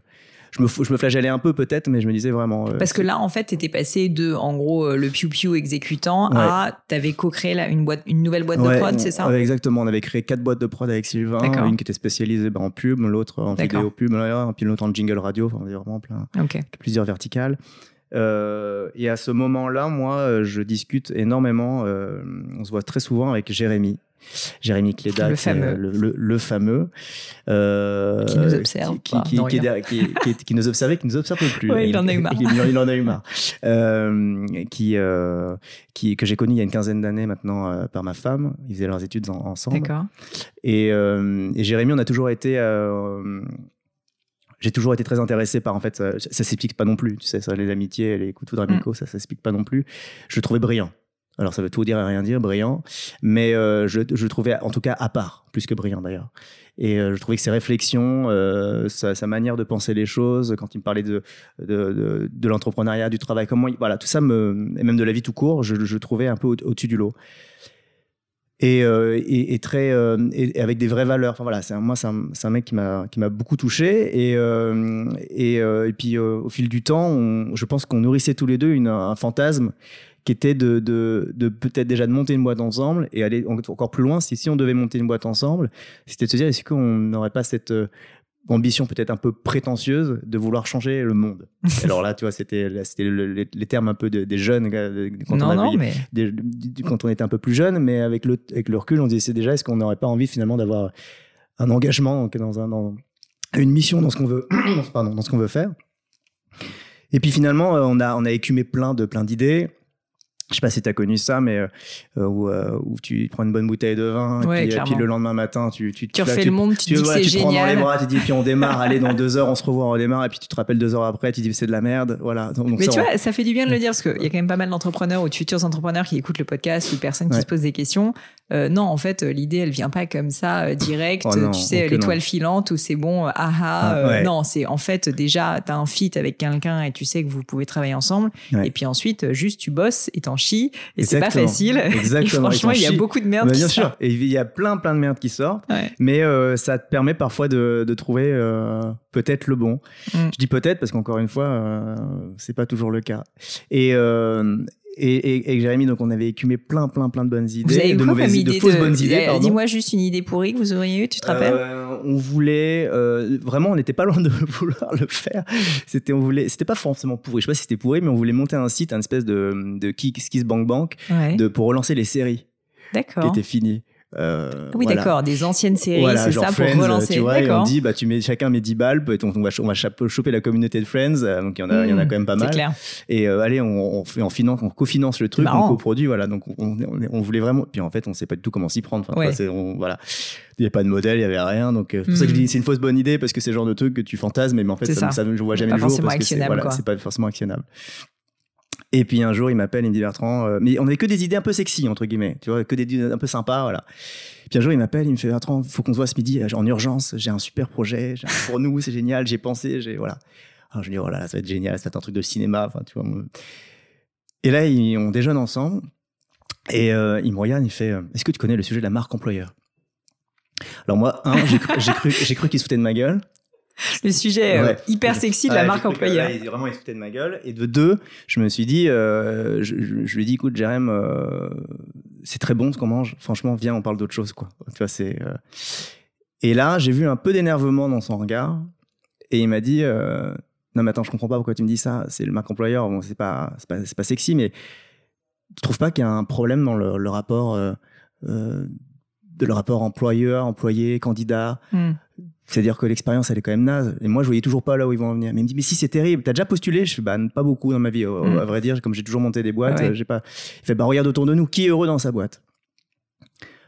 B: je me, je me flagellais un peu peut-être, mais je me disais vraiment. euh,
A: Parce que là, en fait, t'étais passé de, en gros, euh, le piou-piou exécutant
B: Ouais.
A: à, t'avais co-créé là, une boîte, une nouvelle boîte de prod, c'est ça
B: ouais, Exactement. On avait créé quatre boîtes de prod avec Sylvain. Une qui était spécialisée ben, en pub, l'autre en vidéo pub, là, puis l'autre en jingle radio. Enfin, on avait vraiment plein, plusieurs verticales. Euh, et à ce moment-là, moi, euh, je discute énormément. euh, on se voit très souvent avec Jérémy. Jérémy Cléda,
A: Le fameux.
B: le, le- le fameux, euh,
A: Qui nous observe
B: qui, qui,
A: non,
B: qui qui- nous observait, qui nous observe plus.
A: Ouais, il en a eu marre.
B: il, il en a eu marre. Qui, qui, que j'ai connu il y a une quinzaine d'années maintenant par ma femme. Ils faisaient leurs études en- ensemble.
A: D'accord.
B: Et, et Jérémy, on a toujours été. Euh, j'ai toujours été très intéressé par en fait ça, ça s'explique pas non plus tu sais ça les amitiés les coups de foudre
A: Mm.
B: amicaux ça s'explique pas non plus. Je le trouvais brillant. Alors ça veut tout dire et rien dire brillant. Mais euh, je, je le trouvais en tout cas à part plus que brillant d'ailleurs. Et euh, je trouvais que ses réflexions euh, sa, sa manière de penser les choses quand il me parlait de de, de, de l'entrepreneuriat du travail comment il- voilà tout ça me et même de la vie tout court je, je le trouvais un peu au- au-dessus du lot et, euh, et, très euh, avec des vraies valeurs. Enfin voilà, c'est moi c'est un, mec qui m'a qui m'a beaucoup touché et euh, et, puis au fil du temps, je pense qu'on nourrissait tous les deux une, un fantasme qui était de, de, de peut-être déjà de monter une boîte ensemble et aller en- encore plus loin. Si si on devait monter une boîte ensemble, c'était de se dire est-ce qu'on n'aurait pas cette ambition peut-être un peu prétentieuse de vouloir changer le monde. Alors là, tu vois, c'était le- les, les termes un peu de- des jeunes euh, quand on
A: Non,
B: avait
A: non, mais
B: des- du- quand on était un peu plus jeune, mais avec le, avec le recul, on se disait déjà, est-ce qu'on n'aurait pas envie finalement d'avoir un engagement donc, dans, un, dans une mission dans ce qu'on veut, pardon, dans ce qu'on veut faire? Et puis finalement, euh, on a, on a écumé plein de plein d'idées. Je sais pas si tu as connu ça, mais euh, euh, où, euh, où tu prends une bonne bouteille de vin,
A: Ouais,
B: et, puis, le lendemain matin, tu, tu,
A: tu refais le monde, tu te dis c'est
B: te prends dans les bras, tu dis, puis on démarre, allez, dans deux heures, on se revoit, on démarre, et puis tu te rappelles deux heures après, tu dis, c'est de la merde. Voilà. Donc
A: Mais
B: ça,
A: tu
B: on-
A: vois, ça fait du bien de le dire parce qu'il y a quand même pas mal d'entrepreneurs ou de futurs entrepreneurs qui écoutent le podcast ou de personnes qui
B: Ouais.
A: se posent des questions. Euh, non, en fait, euh, l'idée, elle vient pas comme ça, euh, direct.
B: Oh non,
A: tu sais, l'étoile filante où c'est bon, euh, ah ah.
B: Ah, ouais.
A: Non, c'est en fait déjà, tu as un fit avec quelqu'un et tu sais que vous pouvez travailler ensemble.
B: Ouais.
A: Et puis ensuite, juste tu bosses et t'en chies. Et c'est pas facile.
B: Exactement.
A: Et franchement, il y a beaucoup de merde
B: Bah,
A: qui
B: bien
A: sort.
B: sûr. Et il y a plein, plein de merde qui sortent.
A: Ouais.
B: Mais ça te permet parfois de, de trouver peut-être le bon.
A: Mm.
B: Je dis peut-être parce qu'encore une fois, c'est pas toujours le cas. Et, euh, et, et, et Jérémy, donc on avait écumé plein, plein, plein de bonnes idées,
A: Vous avez
B: de mauvaises
A: idée
B: de fausses
A: de-
B: bonnes idées.
A: Euh. Dis-moi juste une idée pourrie que vous auriez eue, tu te rappelles?
B: Euh, on voulait euh, vraiment, on n'était pas loin de vouloir le faire. C'était, on voulait, c'était pas forcément pourri. Je sais pas si c'était pourri, mais on voulait monter un site, un espèce de de Kiss Kiss Bank Bank,
A: Ouais.
B: de pour relancer les séries qui étaient finies. Euh,
A: Oui,
B: voilà.
A: d'accord, des anciennes séries,
B: Voilà,
A: c'est ça pour
B: Friends,
A: relancer.
B: Tu vois, et on dit, bah, tu mets chacun met 10 balles, peut- on, on va, on va choper la communauté de Friends, euh, donc il y en a, il y en a
A: Mmh,
B: quand même pas mal.
A: clair.
B: Et euh, allez, on, on fait, on finance, on cofinance le truc, on coproduit, voilà. Donc on, on, voulait vraiment. Puis en fait, on sait pas du tout comment s'y prendre. Enfin,
A: Ouais.
B: on- voilà, il y avait pas de modèle, il y avait rien. Donc euh, c'est pour ça que je
A: Mm.
B: dis, c'est une fausse bonne idée parce que c'est le genre de truc que tu fantasmes, mais en fait, ça,
A: ça.
B: ça, je vois jamais le jour parce que c'est
A: actionnable,
B: voilà, pas forcément actionnable. Et puis un jour, il m'appelle, il me dit Bertrand, euh, mais on avait que des idées un peu sexy entre guillemets, tu vois, que des idées un peu sympas, voilà. Puis un jour, il m'appelle, il me fait Bertrand, faut qu'on se voit ce midi en urgence. J'ai un super projet, pour nous, c'est génial. J'ai pensé, j'ai voilà. Alors je me dis oh là là, ça va être génial, ça va être un truc de cinéma, enfin tu vois. Et là, il- on déjeune ensemble et euh, il me regarde, il fait euh, Est-ce que tu connais le sujet de la marque employeur? Alors moi, un, j'ai cru, cru qu'il se foutait de ma gueule.
A: Le sujet euh,
B: Ouais.
A: hyper sexy de la
B: Ouais,
A: marque
B: que,
A: employeur.
B: ouais, il- vraiment, il se foutait de ma gueule. Et de deux, je me suis dit, euh, je, je- je lui ai dit, écoute, Jérém, euh, c'est très bon ce qu'on mange. Franchement, viens, on parle d'autre chose, quoi. Tu vois, c'est. euh, Et là, j'ai vu un peu d'énervement dans son regard. Et il m'a dit, euh, non, mais attends, je comprends pas pourquoi tu me dis ça. C'est le marque employeur. Bon, c'est pas, c'est pas, c'est pas sexy, mais tu trouves pas qu'il y a un problème dans le, le rapport, euh, euh, de le rapport employeur, employé, candidat
A: Hmm.
B: C'est-à-dire que l'expérience, elle est quand même naze. Et moi, je voyais toujours pas là où ils vont en venir. Mais il me dit, mais si, c'est terrible. T'as déjà postulé? Je fais, bah, pas beaucoup dans ma vie. au-
A: Mm.
B: À vrai dire, comme j'ai toujours monté des boîtes,
A: ouais.
B: euh, j'ai pas. Il fait, bah, regarde autour de nous. Qui est heureux dans sa boîte?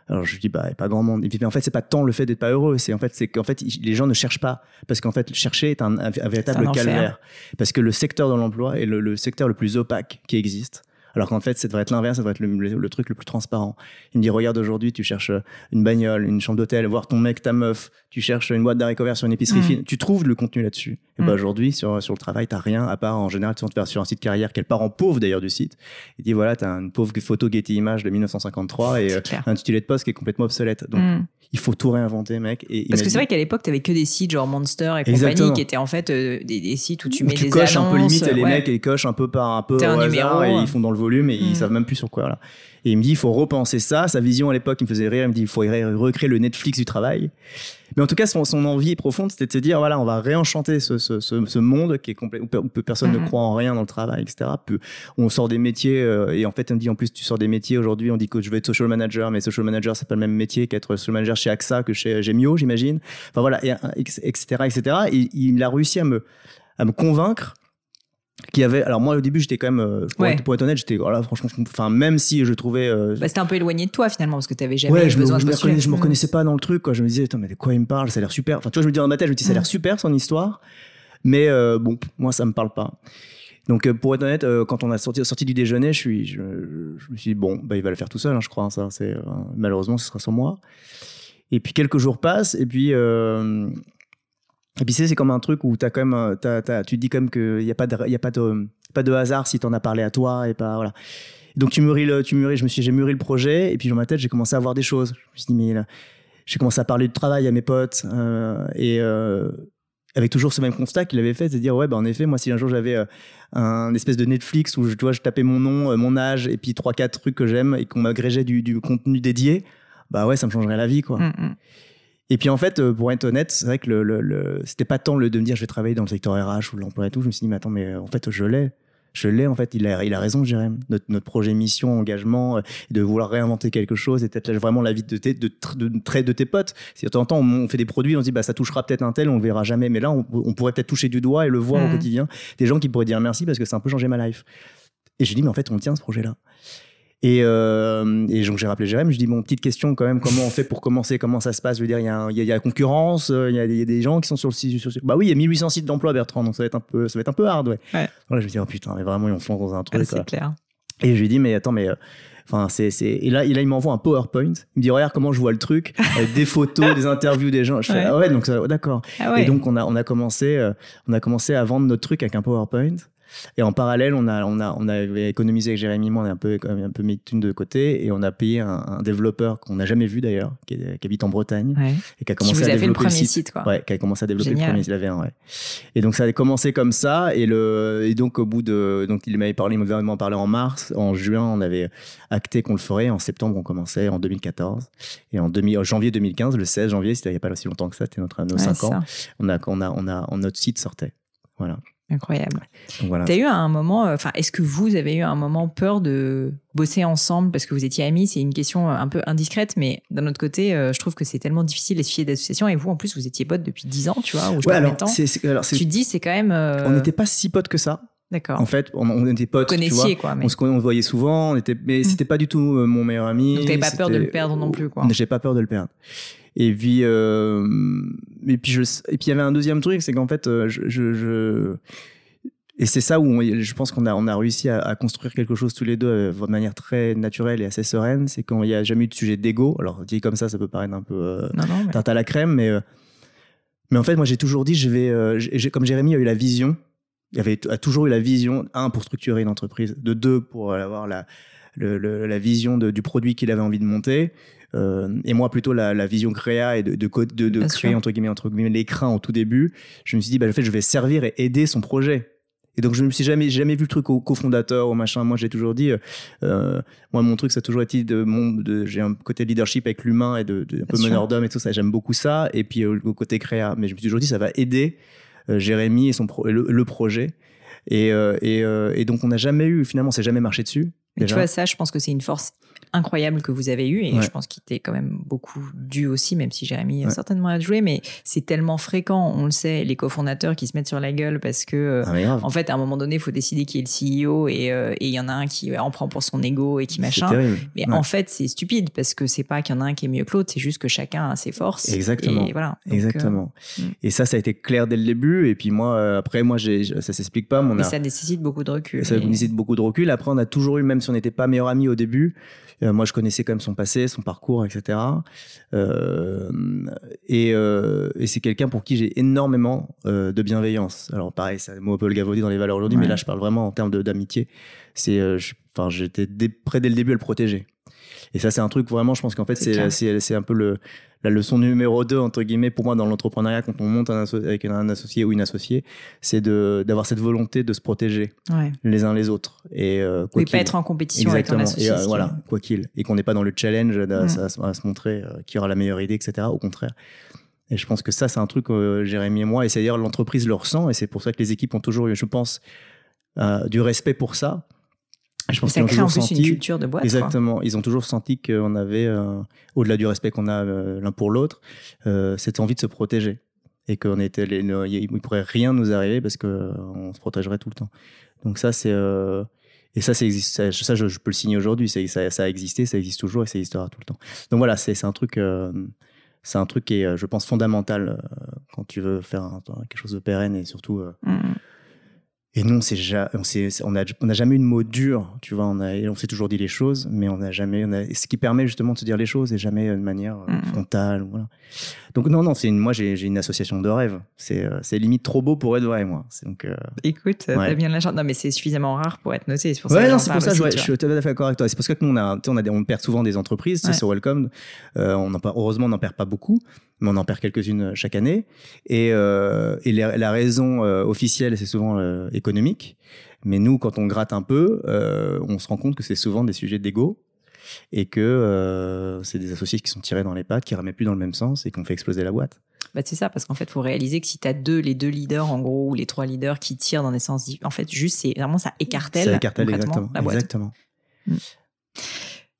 B: Alors je lui dis bah il y a pas grand monde. Il me dit mais en fait c'est pas tant le fait d'être pas heureux, c'est en fait c'est qu'en fait les gens ne cherchent pas parce qu'en fait chercher est un, véritable
A: un
B: calvaire parce que le secteur de l'emploi est le, le secteur le plus opaque qui existe. Alors qu'en fait, ça devrait être l'inverse, ça devrait être le, le- le truc le plus transparent. Il me dit, regarde aujourd'hui, tu cherches une bagnole, une chambre d'hôtel, voir ton mec, ta meuf, tu cherches une boîte d'haricots verts sur une épicerie
A: Mm.
B: fine, tu trouves le contenu là-dessus. Et
A: Mm.
B: bah aujourd'hui, sur, sur le travail, t'as rien, à part en général, tu vas sur un site carrière, quel parent pauvre d'ailleurs du site. Il dit, voilà, t'as une pauvre photo Getty Images de 1953 et euh, un intitulé de poste qui est complètement obsolète. Donc,
A: Hmm.
B: il faut tout réinventer, mec. Et
A: Parce que c'est vrai qu'à l'époque, t'avais que des sites genre Monster et compagnie
B: Exactement.
A: qui étaient en fait euh, des, des sites où tu mets
B: tu
A: des
B: coches
A: annonces.
B: un peu limite et les
A: ouais.
B: mecs ils cochent un peu par un peu
A: un
B: au hasard
A: numéro,
B: et
A: ouais.
B: ils font dans le volume et
A: Mm.
B: ils savent même plus sur quoi là. Et il me dit il faut repenser ça. Sa vision à l'époque il me faisait rire. Il me dit il faut ré- recréer le Netflix du travail. Mais en tout cas son, son envie profonde c'était de se dire voilà on va réenchanter ce, ce, ce, ce monde qui est complet où, pe- où personne ne croit en rien dans le travail etc on sort des métiers euh, et en fait on me dit en plus tu sors des métiers aujourd'hui on dit que je vais être social manager mais social manager c'est pas le même métier qu'être social manager chez AXA que chez Gemio j'imagine. Enfin voilà et, etc etc et il a réussi à me à me convaincre qu'il y avait alors moi au début j'étais quand même euh, pour,
A: Ouais.
B: être, pour être honnête j'étais voilà franchement enfin même si je trouvais euh,
A: Bah, c'était un peu éloigné de toi finalement parce que t'avais jamais
B: ouais je me,
A: besoin
B: je
A: de
B: me reconnaissais, je me reconnaissais pas dans le truc quoi. Je me disais attends mais de quoi il me parle? Ça a l'air super. Enfin tu vois je me dis dans ma tête je me dis ça a l'air
A: Mm.
B: super son histoire. Mais euh, bon moi ça me parle pas. Donc pour être honnête euh, quand on a sorti, sorti du déjeuner je suis je, je me suis dit bon bah il va le faire tout seul hein, je crois hein, ça c'est malheureusement ce sera sans moi. Et puis quelques jours passent et puis et puis c'est comme un truc où t'as quand même t'as- tu te dis quand même qu'il n'y a pas de a pas de hasard si t'en as parlé à toi et pas voilà. Donc tu mûris le tu mûris je me suis j'ai mûri le projet et puis dans ma tête j'ai commencé à voir des choses. Je me suis dit mais là, j'ai commencé à parler de travail à mes potes euh, et euh, avec toujours ce même constat qu'il avait fait c'est de dire ouais bah en effet moi si un jour j'avais euh, un espèce de Netflix où je, tu vois, je tapais mon nom euh, mon âge et puis trois quatre trucs que j'aime et qu'on m'agrégeait du, contenu dédié bah ouais ça me changerait la vie quoi.
A: Hmm, hmm.
B: Et puis en fait, euh, pour être honnête, c'est vrai que le, le, le- c'était pas tant le de me dire je vais travailler dans le secteur RH ou l'emploi et tout. Je me suis dit, mais attends, mais euh, en fait, je l'ai. Je l'ai, en fait. Il a, il a raison, Jérém. Notre, notre projet mission, engagement, euh, de vouloir réinventer quelque chose et peut-être vraiment la vie de, tes, de, de, trait de tes potes. Si de temps en temps, on, fait des produits, on se dit, bah, ça touchera peut-être un tel, on le verra jamais. Mais là, on, on pourrait peut-être toucher du doigt et le voir au quotidien. Des gens qui pourraient dire merci parce que ça a un peu changé ma life. Et j'ai dit, mais en fait, on tient ce projet-là. Et, euh, et donc j'ai rappelé Jérém, je dis bon petite question quand même, comment on fait pour commencer, comment ça se passe? Je veux dire, il y a, il y concurrence, euh, il y, a des- il y a des gens qui sont sur le site. sur- bah oui, il y a 1800 sites d'emploi Bertrand, donc ça va être un peu, ça va être un peu hard, ouais.
A: Ouais.
B: Voilà, je me dis oh putain, mais vraiment ils ont flanc dans un
A: Ah,
B: truc. quoi.
A: c'est clair.
B: Et je lui dis mais attends mais euh, Enfin, c'est, c'est... Et là, et là, il m'envoie un PowerPoint. Il me dit, regarde comment je vois le truc, avec des photos, des interviews des gens. Je fais,
A: Ouais.
B: ah ouais, donc ça- d'accord.
A: Ah ouais.
B: Et donc, on a, on a commencé, euh, on a commencé à vendre notre truc avec un PowerPoint. Et en parallèle, on a, on a, on avait économisé avec Jérémy, moi, on a un peu, un peu mis de thunes de côté et on a payé un, un développeur qu'on n'a jamais vu d'ailleurs, qui, habite en Bretagne
A: Ouais.
B: et qui a
A: Qui
B: commencé à
A: fait le
B: développer
A: premier
B: site.
A: site, quoi.
B: Ouais, qui a commencé à développer
A: Génial.
B: le premier, il avait un, ouais. Et donc ça a commencé comme ça, et le, et donc au bout de, donc il m'avait parlé, il m'avait vraiment parlé en mars, en juin, on avait acté qu'on le ferait, en septembre on commençait, en 2014, et en, 2000 en janvier 2015, le 16 janvier, c'était il n'y a pas si longtemps que ça, c'était notre, nos
A: Ouais,
B: 5
A: c'est
B: ans, on a, on a, on a, on- notre site sortait. Voilà.
A: Incroyable.
B: Donc voilà.
A: T'as eu un moment, euh, enfin, est-ce que vous avez eu un moment peur de bosser ensemble parce que vous étiez amis? C'est une question euh, un peu indiscrète, mais d'un autre côté, euh, je trouve que c'est tellement difficile les filles d'association et vous, en plus, vous étiez potes depuis 10 ans, tu vois, ou je
B: Ouais, alors,
A: temps.
B: alors, c'est-
A: Tu dis, c'est quand même. euh,
B: on n'était pas si potes que ça.
A: D'accord.
B: En fait, on, on était potes, tu vois.
A: quoi. Mais...
B: On se, conna- on se voyait souvent, on était, mais
A: Mm.
B: c'était pas du tout mon meilleur ami.
A: Donc t'avais pas peur de le perdre non plus, quoi.
B: J'ai pas peur de le perdre. Et puis, euh, et puis je, et puis il y avait un deuxième truc, c'est qu'en fait, euh, je, je, je- et c'est ça où on- je pense qu'on a, on a réussi à, à construire quelque chose tous les deux euh, de manière très naturelle et assez sereine. C'est qu'il n'y a jamais eu de sujet d'ego. Alors dit comme ça, ça peut paraître un peu euh,
A: Non, non, mais-
B: tarte à la crème, mais euh, mais en fait, moi j'ai toujours dit, je vais, euh, comme Jérémy a eu la vision, il avait a toujours eu la vision un pour structurer une entreprise, de deux pour avoir la le- le- la vision de- du produit qu'il avait envie de monter. Et moi plutôt la, vision créa et de, de, de, créer entre guillemets entre guillemets l'écran au tout début. Je me suis dit, bah, en fait, je vais servir et aider son projet. Et donc, je ne me suis jamais, jamais vu le truc au cofondateur, au machin. Moi, j'ai toujours dit, euh, euh, moi, mon truc, ça a toujours été de mon, de, j'ai un côté leadership avec l'humain et de, de un peu meneur d'homme et tout ça. J'aime beaucoup ça. Et puis, au, côté créa. Mais je me suis toujours dit, ça va aider euh, Jérémy et son le, projet. Et, et, et, donc, on n'a jamais eu, finalement, c'est jamais marché dessus.
A: tu vois, ça, je pense que c'est une force incroyable que vous avez eu et je pense qu'il était quand même beaucoup dû aussi, même si Jérémy a certainement à jouer, mais c'est tellement fréquent, on le sait, les cofondateurs qui se mettent sur la gueule parce que, ah, en fait, à un moment donné, il faut décider qui est le CEO euh, et il y en a un qui en prend pour son ego et qui machin. Mais en fait, c'est stupide parce que c'est pas qu'il y en a un qui est mieux que l'autre, c'est juste que chacun a ses forces.
B: Exactement.
A: Et voilà.
B: Exactement. Euh, hmm. Et ça, ça a été clair dès le début. Et puis moi, euh, après, moi, ça s'explique pas.
A: Mais ça nécessite beaucoup de recul.
B: Ça nécessite beaucoup de recul. Après, on a toujours eu, même si on n'était pas meilleurs amis au début, euh, moi, je connaissais quand même son passé, son parcours, etc. Euh, et, euh, et c'est quelqu'un pour qui j'ai énormément de bienveillance. Alors pareil, c'est un mot un peu le gavaudé dans les valeurs aujourd'hui, mais là, je parle vraiment en termes d'amitié. C'est, enfin, j'étais prêt dès le début à le protéger. Et ça, c'est un truc vraiment, je pense qu'en fait, c'est un peu le, la leçon numéro 2, entre guillemets, pour moi, dans l'entrepreneuriat, quand on monte avec un associé ou une associée, c'est d'avoir cette volonté de se protéger les uns les autres. Et
A: euh, quoi pas être en compétition avec un associé.
B: Et, euh, voilà, quoi qu'il. Et qu'on n'est pas dans le challenge à, se montrer euh, qui aura la meilleure idée, etc. Au contraire. Et je pense que ça, c'est un truc, euh, Jérémy et moi, et c'est d'ailleurs l'entreprise le ressent, et c'est pour ça que les équipes ont toujours eu, je pense, du respect pour ça
A: je pense ça crée en plus une culture de boîte.
B: Exactement. Ils ont toujours senti qu'on avait, euh, au-delà du respect qu'on a euh, l'un pour l'autre, euh, cette envie de se protéger. Et qu'on était, les, il ne pourrait rien nous arriver parce qu'on se protégerait tout le temps. Donc ça, c'est. et ça, ça, ça je, peux le signer aujourd'hui. Ça, ça a existé, ça existe toujours et ça existera tout le temps. Donc voilà, c'est un truc. c'est un truc qui est, je pense, fondamental quand tu veux faire quelque chose de pérenne et surtout. Mmh. Et nous, on n'a on, on, a, jamais eu de mots durs, tu vois. On, a, on s'est toujours dit les choses, mais on n'a jamais. On a, ce qui permet justement de se dire les choses et jamais de manière euh, mm. frontale. Voilà. Donc non, non, c'est une, moi j'ai, une association de rêves. C'est, euh, c'est limite trop beau pour être vrai, moi. Donc, euh,
A: Écoute, t'as bien de la chance. Non, mais c'est suffisamment rare pour être noté.
B: C'est pour ça ouais, non, c'est pour ça. je, suis tout à fait d'accord avec toi. C'est parce que nous, on a, on a, on perd souvent des entreprises. C'est sur Welcome. on en, heureusement, on n'en perd pas beaucoup mais on en perd quelques-unes chaque année. Et, euh, et la, raison euh, officielle, c'est souvent euh, économique. Mais nous, quand on gratte un peu, euh, on se rend compte que c'est souvent des sujets d'ego et que c'est des associés qui sont tirés dans les pattes, qui ne remettent plus dans le même sens et qu'on fait exploser la boîte.
A: Bah, c'est ça, parce qu'en fait, il faut réaliser que si tu as deux, les deux leaders, en gros, ou les trois leaders qui tirent dans des sens en fait, juste, c'est vraiment ça écartèle,
B: ça écartèle exactement, la boîte. Exactement. Mm.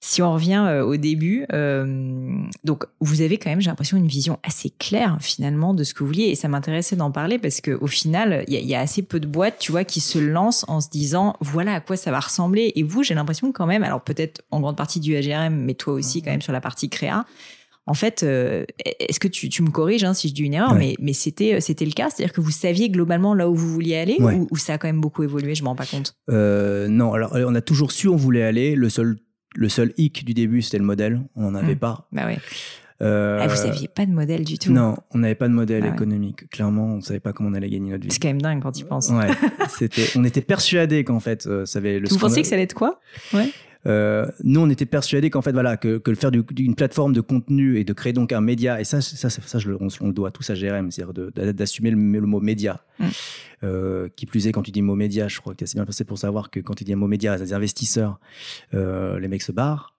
A: Si on revient euh, au début, euh, donc vous avez quand même, j'ai l'impression, une vision assez claire finalement de ce que vous vouliez, et ça m'intéressait d'en parler parce que au final, il y, a assez peu de boîtes, tu vois, qui se lancent en se disant voilà à quoi ça va ressembler. Et vous, j'ai l'impression quand même, alors peut-être en grande partie du AGRM, mais toi aussi quand même sur la partie créa. En fait, euh, est-ce que tu, me corriges hein, si je dis une erreur, mais, mais c'était c'était le cas, c'est-à-dire que vous saviez globalement là où vous vouliez aller, ou, ou, ça a quand même beaucoup évolué, je m'en rends pas compte?
B: non, alors on a toujours su où on voulait aller. Le seul le seul hic du début, c'était le modèle. On n'en avait hmm. pas.
A: Bah oui. Euh, ah, vous n'aviez pas de modèle du tout.
B: Non, on n'avait pas de modèle bah économique. Clairement, on ne savait pas comment on allait gagner notre vie.
A: C'est quand même dingue quand tu penses.
B: Ouais, c'était, on était persuadés qu'en fait, euh, ça avait le.
A: Vous pensiez que ça allait être quoi?
B: Ouais. Euh, nous, on était persuadés qu'en fait, voilà, que, que le faire d'une plateforme de contenu et de créer donc un média, et ça, ça, ça, je, on, le doit tous à GRM, c'est-à-dire d'assumer le, mot média. Mm. Euh, qui plus est, quand tu dis mot média, je crois que tu assez bien passé pour savoir que quand tu dis un mot média, les investisseurs, euh, les mecs se barrent.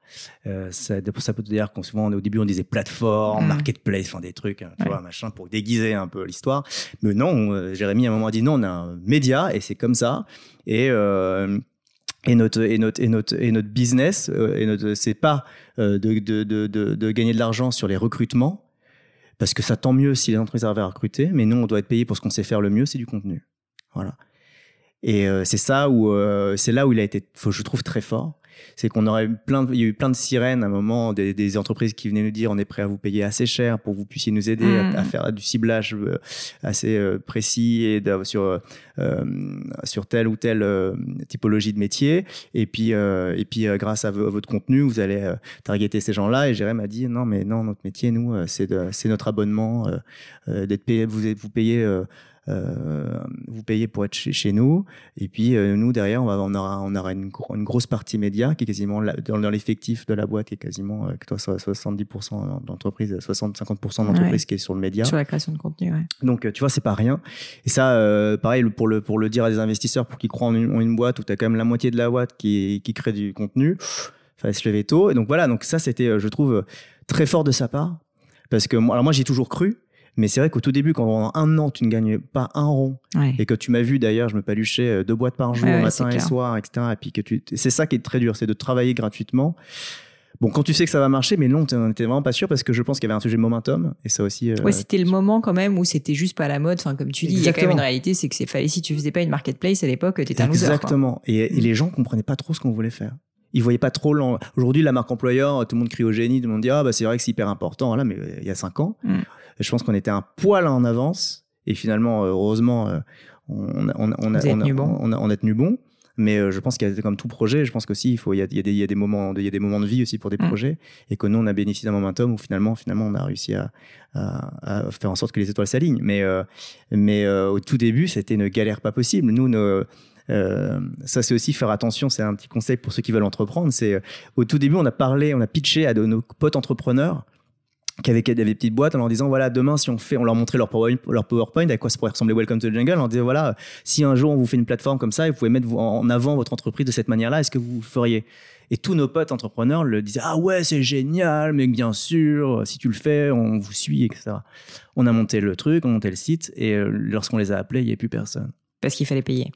B: Euh, ça, ça peut te dire qu'on souvent au début on disait plateforme, mm. marketplace, enfin des trucs, hein, tu vois, machin pour déguiser un peu l'histoire. Mais non, euh, Jérémy à un moment a dit non, on a un média et c'est comme ça. Et euh, et notre et notre et notre et notre business euh, et notre c'est pas euh, de, de, de, de, gagner de l'argent sur les recrutements parce que ça tant mieux si les entreprises arrivent à recruter mais nous on doit être payé pour ce qu'on sait faire le mieux c'est du contenu. Voilà et euh, c'est ça où c'est là où il a été je trouve très fort. C'est qu'on aurait plein il y a eu plein de sirènes à un moment des, entreprises qui venaient nous dire on est prêt à vous payer assez cher pour que vous puissiez nous aider à, mmh. faire du ciblage euh, assez euh, précis et sur euh, sur telle ou telle typologie de métier. Et puis et puis grâce à, votre contenu vous allez targeter ces gens-là. Et Jérém m'a dit non mais non notre métier nous c'est c'est notre abonnement d'être payé vous vous payez euh, vous payez pour être chez, chez nous. Et puis, euh, nous, derrière, on, va, on aura, on aura une, gro- une grosse partie média qui est quasiment la- dans, dans l'effectif de la boîte, qui est quasiment, euh, que toi, so- 70% d'entreprise, 60-50% d'entreprise qui est sur le média.
A: Sur la création de contenu, ouais.
B: Donc, euh, tu vois, c'est pas rien. Et ça, euh, pareil, pour le, pour le dire à des investisseurs, pour qu'ils croient en une, en une boîte où tu as quand même la moitié de la boîte qui, qui crée du contenu, fallait se lever tôt. Et donc, voilà, donc ça, c'était, euh, je trouve, euh, très fort de sa part. Parce que moi, alors moi, j'ai toujours cru. Mais c'est vrai qu'au tout début, quand pendant un an, tu ne gagnes pas un rond,
A: Ouais.
B: et que tu m'as vu d'ailleurs, je me paluchais euh, deux boîtes par jour,
A: Ouais,
B: matin et
A: clair.
B: soir, etc. Et puis que tu, c'est ça qui est très dur, c'est de travailler gratuitement. Bon, quand tu sais que ça va marcher, mais non, on n'était vraiment pas sûr parce que je pense qu'il y avait un sujet momentum, et ça aussi. euh,
A: Ouais, c'était le moment quand même où c'était juste pas la mode. Enfin, comme tu dis, il y a quand même une réalité, c'est que c'est fallait si tu faisais pas une marketplace à l'époque, t'étais un loser.
B: Exactement. Et, et les gens comprenaient pas trop ce qu'on voulait faire. Ils voyaient pas trop. Aujourd'hui, la marque employeur, tout le monde crie au génie, tout le monde dit ah bah c'est vrai que c'est hyper important. Là, mais euh, il y a cinq ans,
A: Mm.
B: Je pense qu'on était un poil en avance. Et finalement, euh, heureusement, euh, on, a- on, on,
A: tenu bon.
B: on a, tenu bon. Mais euh, je pense qu'il y a comme tout projet, je pense qu'aussi il faut il y a, il y a des il y a des moments de- il y a des moments de vie aussi pour des
A: Mm.
B: projets et que nous on a bénéficié d'un momentum où finalement finalement on a réussi à, à, à faire en sorte que les étoiles s'alignent. Mais euh, mais euh, au tout début c'était une galère pas possible. Nous nos, euh, ça, c'est aussi faire attention. C'est un petit conseil pour ceux qui veulent entreprendre. C'est au tout début, on a parlé, on a pitché à de nos potes entrepreneurs avaient des petites boîtes en leur disant voilà demain si on fait on leur montrait leur PowerPoint, leur PowerPoint à quoi ça pourrait ressembler Welcome to the Jungle on leur disait voilà si un jour on vous fait une plateforme comme ça et vous pouvez mettre en avant votre entreprise de cette manière là est-ce que vous feriez? Et tous nos potes entrepreneurs le disaient ah ouais c'est génial mais bien sûr si tu le fais on vous suit etc on a monté le truc on a monté le site et euh, lorsqu'on les a appelés il n'y avait plus personne.
A: Parce qu'il fallait payer.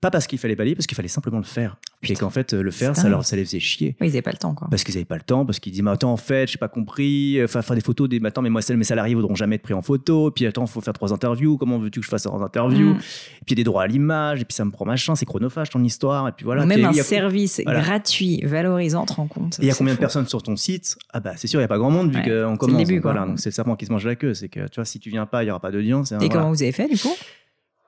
B: Pas parce qu'il fallait pas lire, parce qu'il fallait simplement le faire. Et qu'en fait, euh, le faire, ça, leur, ça les faisait chier.
A: Oui, ils avaient pas le temps, quoi.
B: Parce qu'ils avaient pas le temps, parce qu'ils disaient, mais attends, en fait, j'ai pas compris, enfin, faire des photos, des, mais attends, mais moi, mes salariés voudront jamais être pris en photo, puis attends, faut faire trois interviews, comment veux-tu que je fasse trois interviews?
A: Mm.
B: Et puis il y a des droits à l'image, et puis ça me prend machin, c'est chronophage ton histoire, et puis voilà.
A: Ou même un
B: il a-
A: service
B: voilà.
A: gratuit, valorisant, te rends compte.
B: et il y a combien de personnes sur ton site? Ah bah c'est sûr, il y a pas grand monde vu
A: Ouais.
B: qu'on
A: C'est le
B: commence.
A: début,
B: donc
A: quoi.
B: voilà, donc c'est le serpent qui se mange la queue. C'est que tu vois, si tu viens pas, il y aura pas d'audience. et
A: Et
B: voilà.
A: comment vous avez fait, du coup?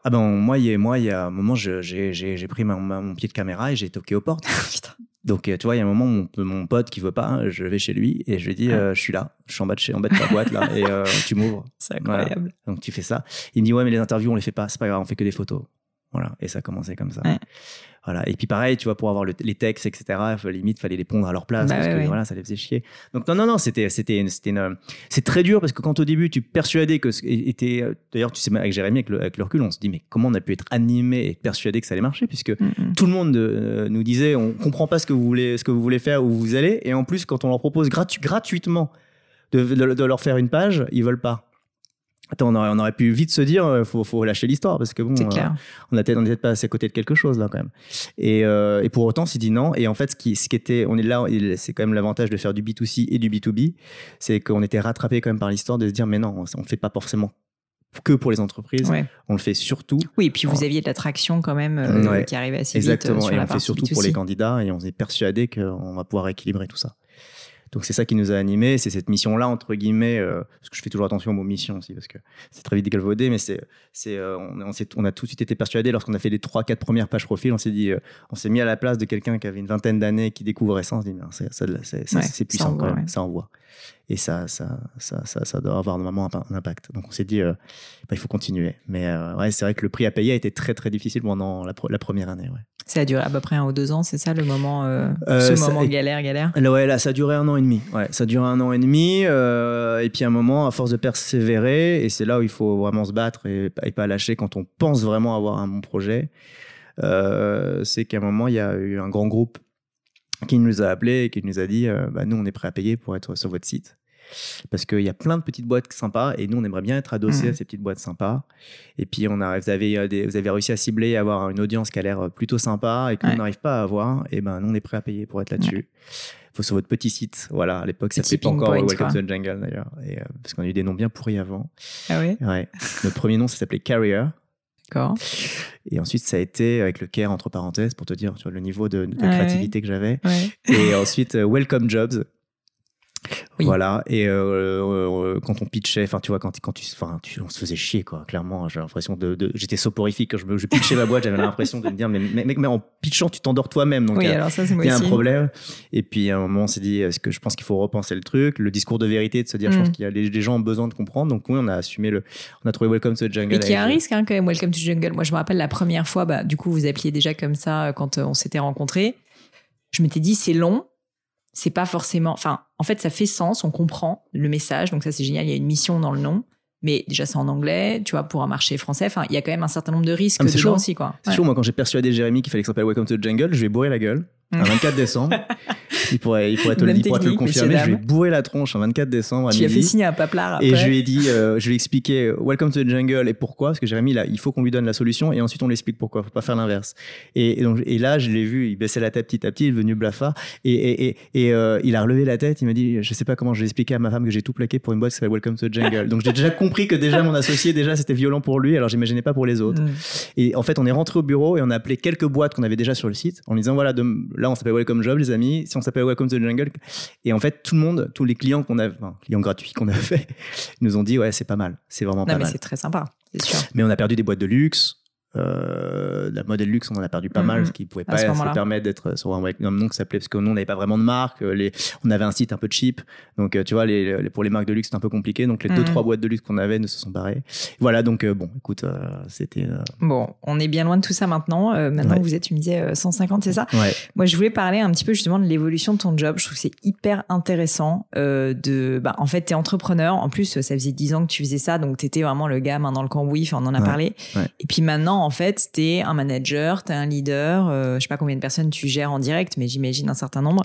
B: Ah ben moi, il y a, moi, il y a un moment, j'ai j'ai- j'ai pris mon pied de caméra et j'ai toqué aux portes. Donc, euh, tu vois, il y a un moment, mon, mon pote qui veut pas, hein, je vais chez lui et je lui dis,
A: Ouais.
B: euh, je suis là, je suis en bas de, chez, en bas de ta boîte là, et euh, tu m'ouvres.
A: C'est incroyable.
B: Donc, tu fais ça. Il me dit, ouais, mais les interviews, on les fait pas, c'est pas grave, on fait que des photos. Voilà. Et ça a commencé comme ça.
A: Ouais.
B: Voilà. Et puis, pareil, tu vois, pour avoir le- les textes, etc., il fallait- limite, fallait les pondre à leur place
A: Bah
B: parce
A: ouais,
B: que
A: ouais.
B: voilà, ça les faisait chier. Donc, non, non, non, c'était, c'est très dur parce que quand au début, tu persuadais que, et t'es- d'ailleurs, tu sais, avec Jérémy, avec le, avec le recul, on se dit, mais comment on a pu être animé et persuadé que ça allait marcher? Puisque
A: Mm, mm.
B: tout le monde euh, nous disait on comprend pas ce que vous voulez ce que vous voulez faire où vous allez et en plus quand on leur propose gratu- gratuitement de, de- de leur faire une page ils veulent pas Attends, on aurait, on aurait pu vite se dire euh, faut, faut lâcher l'histoire parce que bon euh, on était on était pas assez à côté de quelque chose là quand même et, euh, et pour autant on s'est dit non et en fait ce qui, ce qui était on est là c'est quand même l'avantage de faire du B2C et du B2B c'est qu'on était rattrapé quand même par l'histoire de se dire mais non on ne fait pas forcément que pour les entreprises
A: Ouais.
B: on le fait surtout
A: Oui, et puis vous aviez de l'attraction quand même euh,
B: Ouais.
A: qui arrivait assez vite. euh,
B: Exactement, et on fait
A: partie
B: surtout pour les
A: B2C.
B: candidats et on est persuadé qu'on va pouvoir équilibrer tout ça. Donc c'est ça qui nous a animés, c'est cette mission-là entre guillemets, euh, parce que je fais toujours attention au mot mission aussi parce que c'est très vite galvaudé, mais c'est, c'est, euh, on, on, s'est- on a tout de suite été persuadé lorsqu'on a fait les trois, quatre premières pages profil, on s'est dit, euh, on s'est mis à la place de quelqu'un qui avait une vingtaine d'années qui découvrait ça, on s'est dit, c'est, ça, c'est, c'est-
A: Ouais,
B: c'est
A: ça
B: puissant
A: envoie,
B: quand même,
A: ouais.
B: ça envoie. Et ça, ça, ça, ça, ça doit avoir normalement un, un impact. Donc on s'est dit, bah, il faut continuer. Mais ouais, c'est vrai que le prix à payer a été très très difficile pendant la, première année. Ouais.
A: Ça a duré à peu près un ou deux ans, c'est ça le moment, euh,
B: Euh,
A: ce
B: ça-
A: moment galère, galère?
B: Là, ouais, là, ça a duré un an et demi. Ouais, ça a duré un an et demi. euh, et puis, à un moment, à force de persévérer, et c'est là où il faut vraiment se battre et, et pas lâcher quand on pense vraiment avoir un bon projet, euh, c'est qu'à un moment, il y a eu un grand groupe qui nous a appelés et qui nous a dit euh, bah, Nous, on est prêt à payer pour être sur votre site. Parce qu'il y a plein de petites boîtes sympas et nous, on aimerait bien être adossés à ces petites boîtes sympas. Et puis, on a, vous, avez, euh, des- vous avez réussi à cibler et avoir une audience qui a l'air plutôt sympa et qu'on
A: Ouais.
B: n'arrive pas à avoir. Et ben, nous, on est prêt à payer pour être là-dessus. faut sur votre petit site. Voilà, à l'époque, ça s'appelait pas encore
A: point,
B: Welcome to the Jungle d'ailleurs. Et, euh, parce qu'on a eu des noms bien pourris avant.
A: Ah ouais?
B: Ouais. Notre premier nom, ça s'appelait Carrier.
A: D'accord.
B: Et ensuite, ça a été avec le care entre parenthèses pour te dire tu vois, le niveau de, de
A: Ouais.
B: créativité que j'avais.
A: Ouais.
B: Et ensuite, euh, Welcome Jobs. Voilà. Et euh, euh, quand on pitchait, enfin, tu vois, quand, quand tu, enfin, on se faisait chier, quoi. Clairement, j'ai l'impression de, de j'étais soporifique quand je, je pitchais ma boîte. J'avais l'impression de me dire, mais mec, mais, en pitchant, tu t'endors toi-même. Donc,
A: oui,
B: il y
A: a, alors ça, c'est moi
B: il y a
A: aussi.
B: un problème. Et puis, à un moment, on s'est dit, est-ce que je pense qu'il faut repenser le truc, le discours de vérité, de se dire, je pense
A: Mm.
B: qu'il y a les, les gens ont besoin de comprendre. Donc, oui, on a assumé le, on a trouvé Welcome to the Jungle.
A: Et qui a un risque hein, quand même, Welcome to Jungle. Moi, je me rappelle la première fois, bah, du coup, vous appeliez déjà comme ça euh, quand euh, on s'était rencontrés. Je m'étais dit, c'est long, c'est pas forcément. Enfin, en fait, ça fait sens, on comprend le message, donc ça, c'est génial. Il y a une mission dans le nom, mais déjà, c'est en anglais, tu vois, pour un marché français. Enfin, il y a quand même un certain nombre de risques
B: Ah, chaud.
A: aussi, quoi.
B: C'est
A: Ouais.
B: chaud, moi, quand j'ai persuadé Jérémy qu'il fallait que ça s'appelle Welcome to the Jungle, je vais bourrer la gueule. Un 24 décembre. il pourrait, il pourrait te, le, il pourrait te le confirmer. Je vais
A: dames.
B: bourrer la tronche un 24 décembre à
A: Tu as fait
B: midi.
A: signer un paplard après.
B: Et je lui ai dit, euh, je lui ai expliqué euh, Welcome to the Jungle et pourquoi, parce que Jérémy, là, il faut qu'on lui donne la solution et ensuite on lui explique pourquoi. Faut pas faire l'inverse. Et, et donc, et là, je l'ai vu, il baissait la tête petit à petit, il est devenu blafard et, et, et, et, euh, il a relevé la tête. Il m'a dit, je sais pas comment je vais expliquer à ma femme que j'ai tout plaqué pour une boîte qui s'appelle Welcome to the Jungle. donc j'ai déjà compris que déjà mon associé, déjà c'était violent pour lui, alors j'imaginais pas pour les autres.
A: Mm.
B: Et en fait, on est rentré au bureau et on a appelé quelques boîtes qu'on avait déjà sur le site en disant voilà, de- là on s'appelle Welcome Job, les amis. Si on s'appelle Welcome to the Jungle. Et en fait, tout le monde, tous les clients qu'on a, enfin, clients gratuits qu'on a fait, nous ont dit ouais, c'est pas mal, c'est vraiment
A: Non,
B: pas
A: mais
B: mal.
A: c'est très sympa, sûr.
B: Mais on a perdu des boîtes de luxe. Euh, la modèle luxe, on en a perdu pas
A: Mhm.
B: mal, ce qui pouvait pas se permettre d'être sur un un nom qui s'appelait, parce que nous, on n'avait pas vraiment de marque. euh, Les, on avait un site un peu cheap. Donc, euh, tu vois, les, les- pour les marques de luxe, c'était un peu compliqué. Donc, les deux,
A: Mhm.
B: trois boîtes de luxe qu'on avait ne se sont barrées. Voilà, donc, euh, bon, écoute, euh, c'était. euh,
A: Bon, on est bien loin de tout ça maintenant. Euh, maintenant,
B: Ouais.
A: vous êtes, tu me disais, euh, 150, c'est ça?
B: Ouais.
A: Moi, je voulais parler un petit peu justement de l'évolution de ton job. Je trouve que c'est hyper intéressant euh, de. Bah, en fait, tu es entrepreneur. En plus, ça faisait 10 ans que tu faisais ça, donc tu étais vraiment le gars main dans le cambouis. Enfin, on en a
B: Ouais,
A: parlé. Et puis maintenant, en fait, tu es un manager, tu es un leader. euh, je sais pas combien de personnes tu gères en direct, mais j'imagine un certain nombre.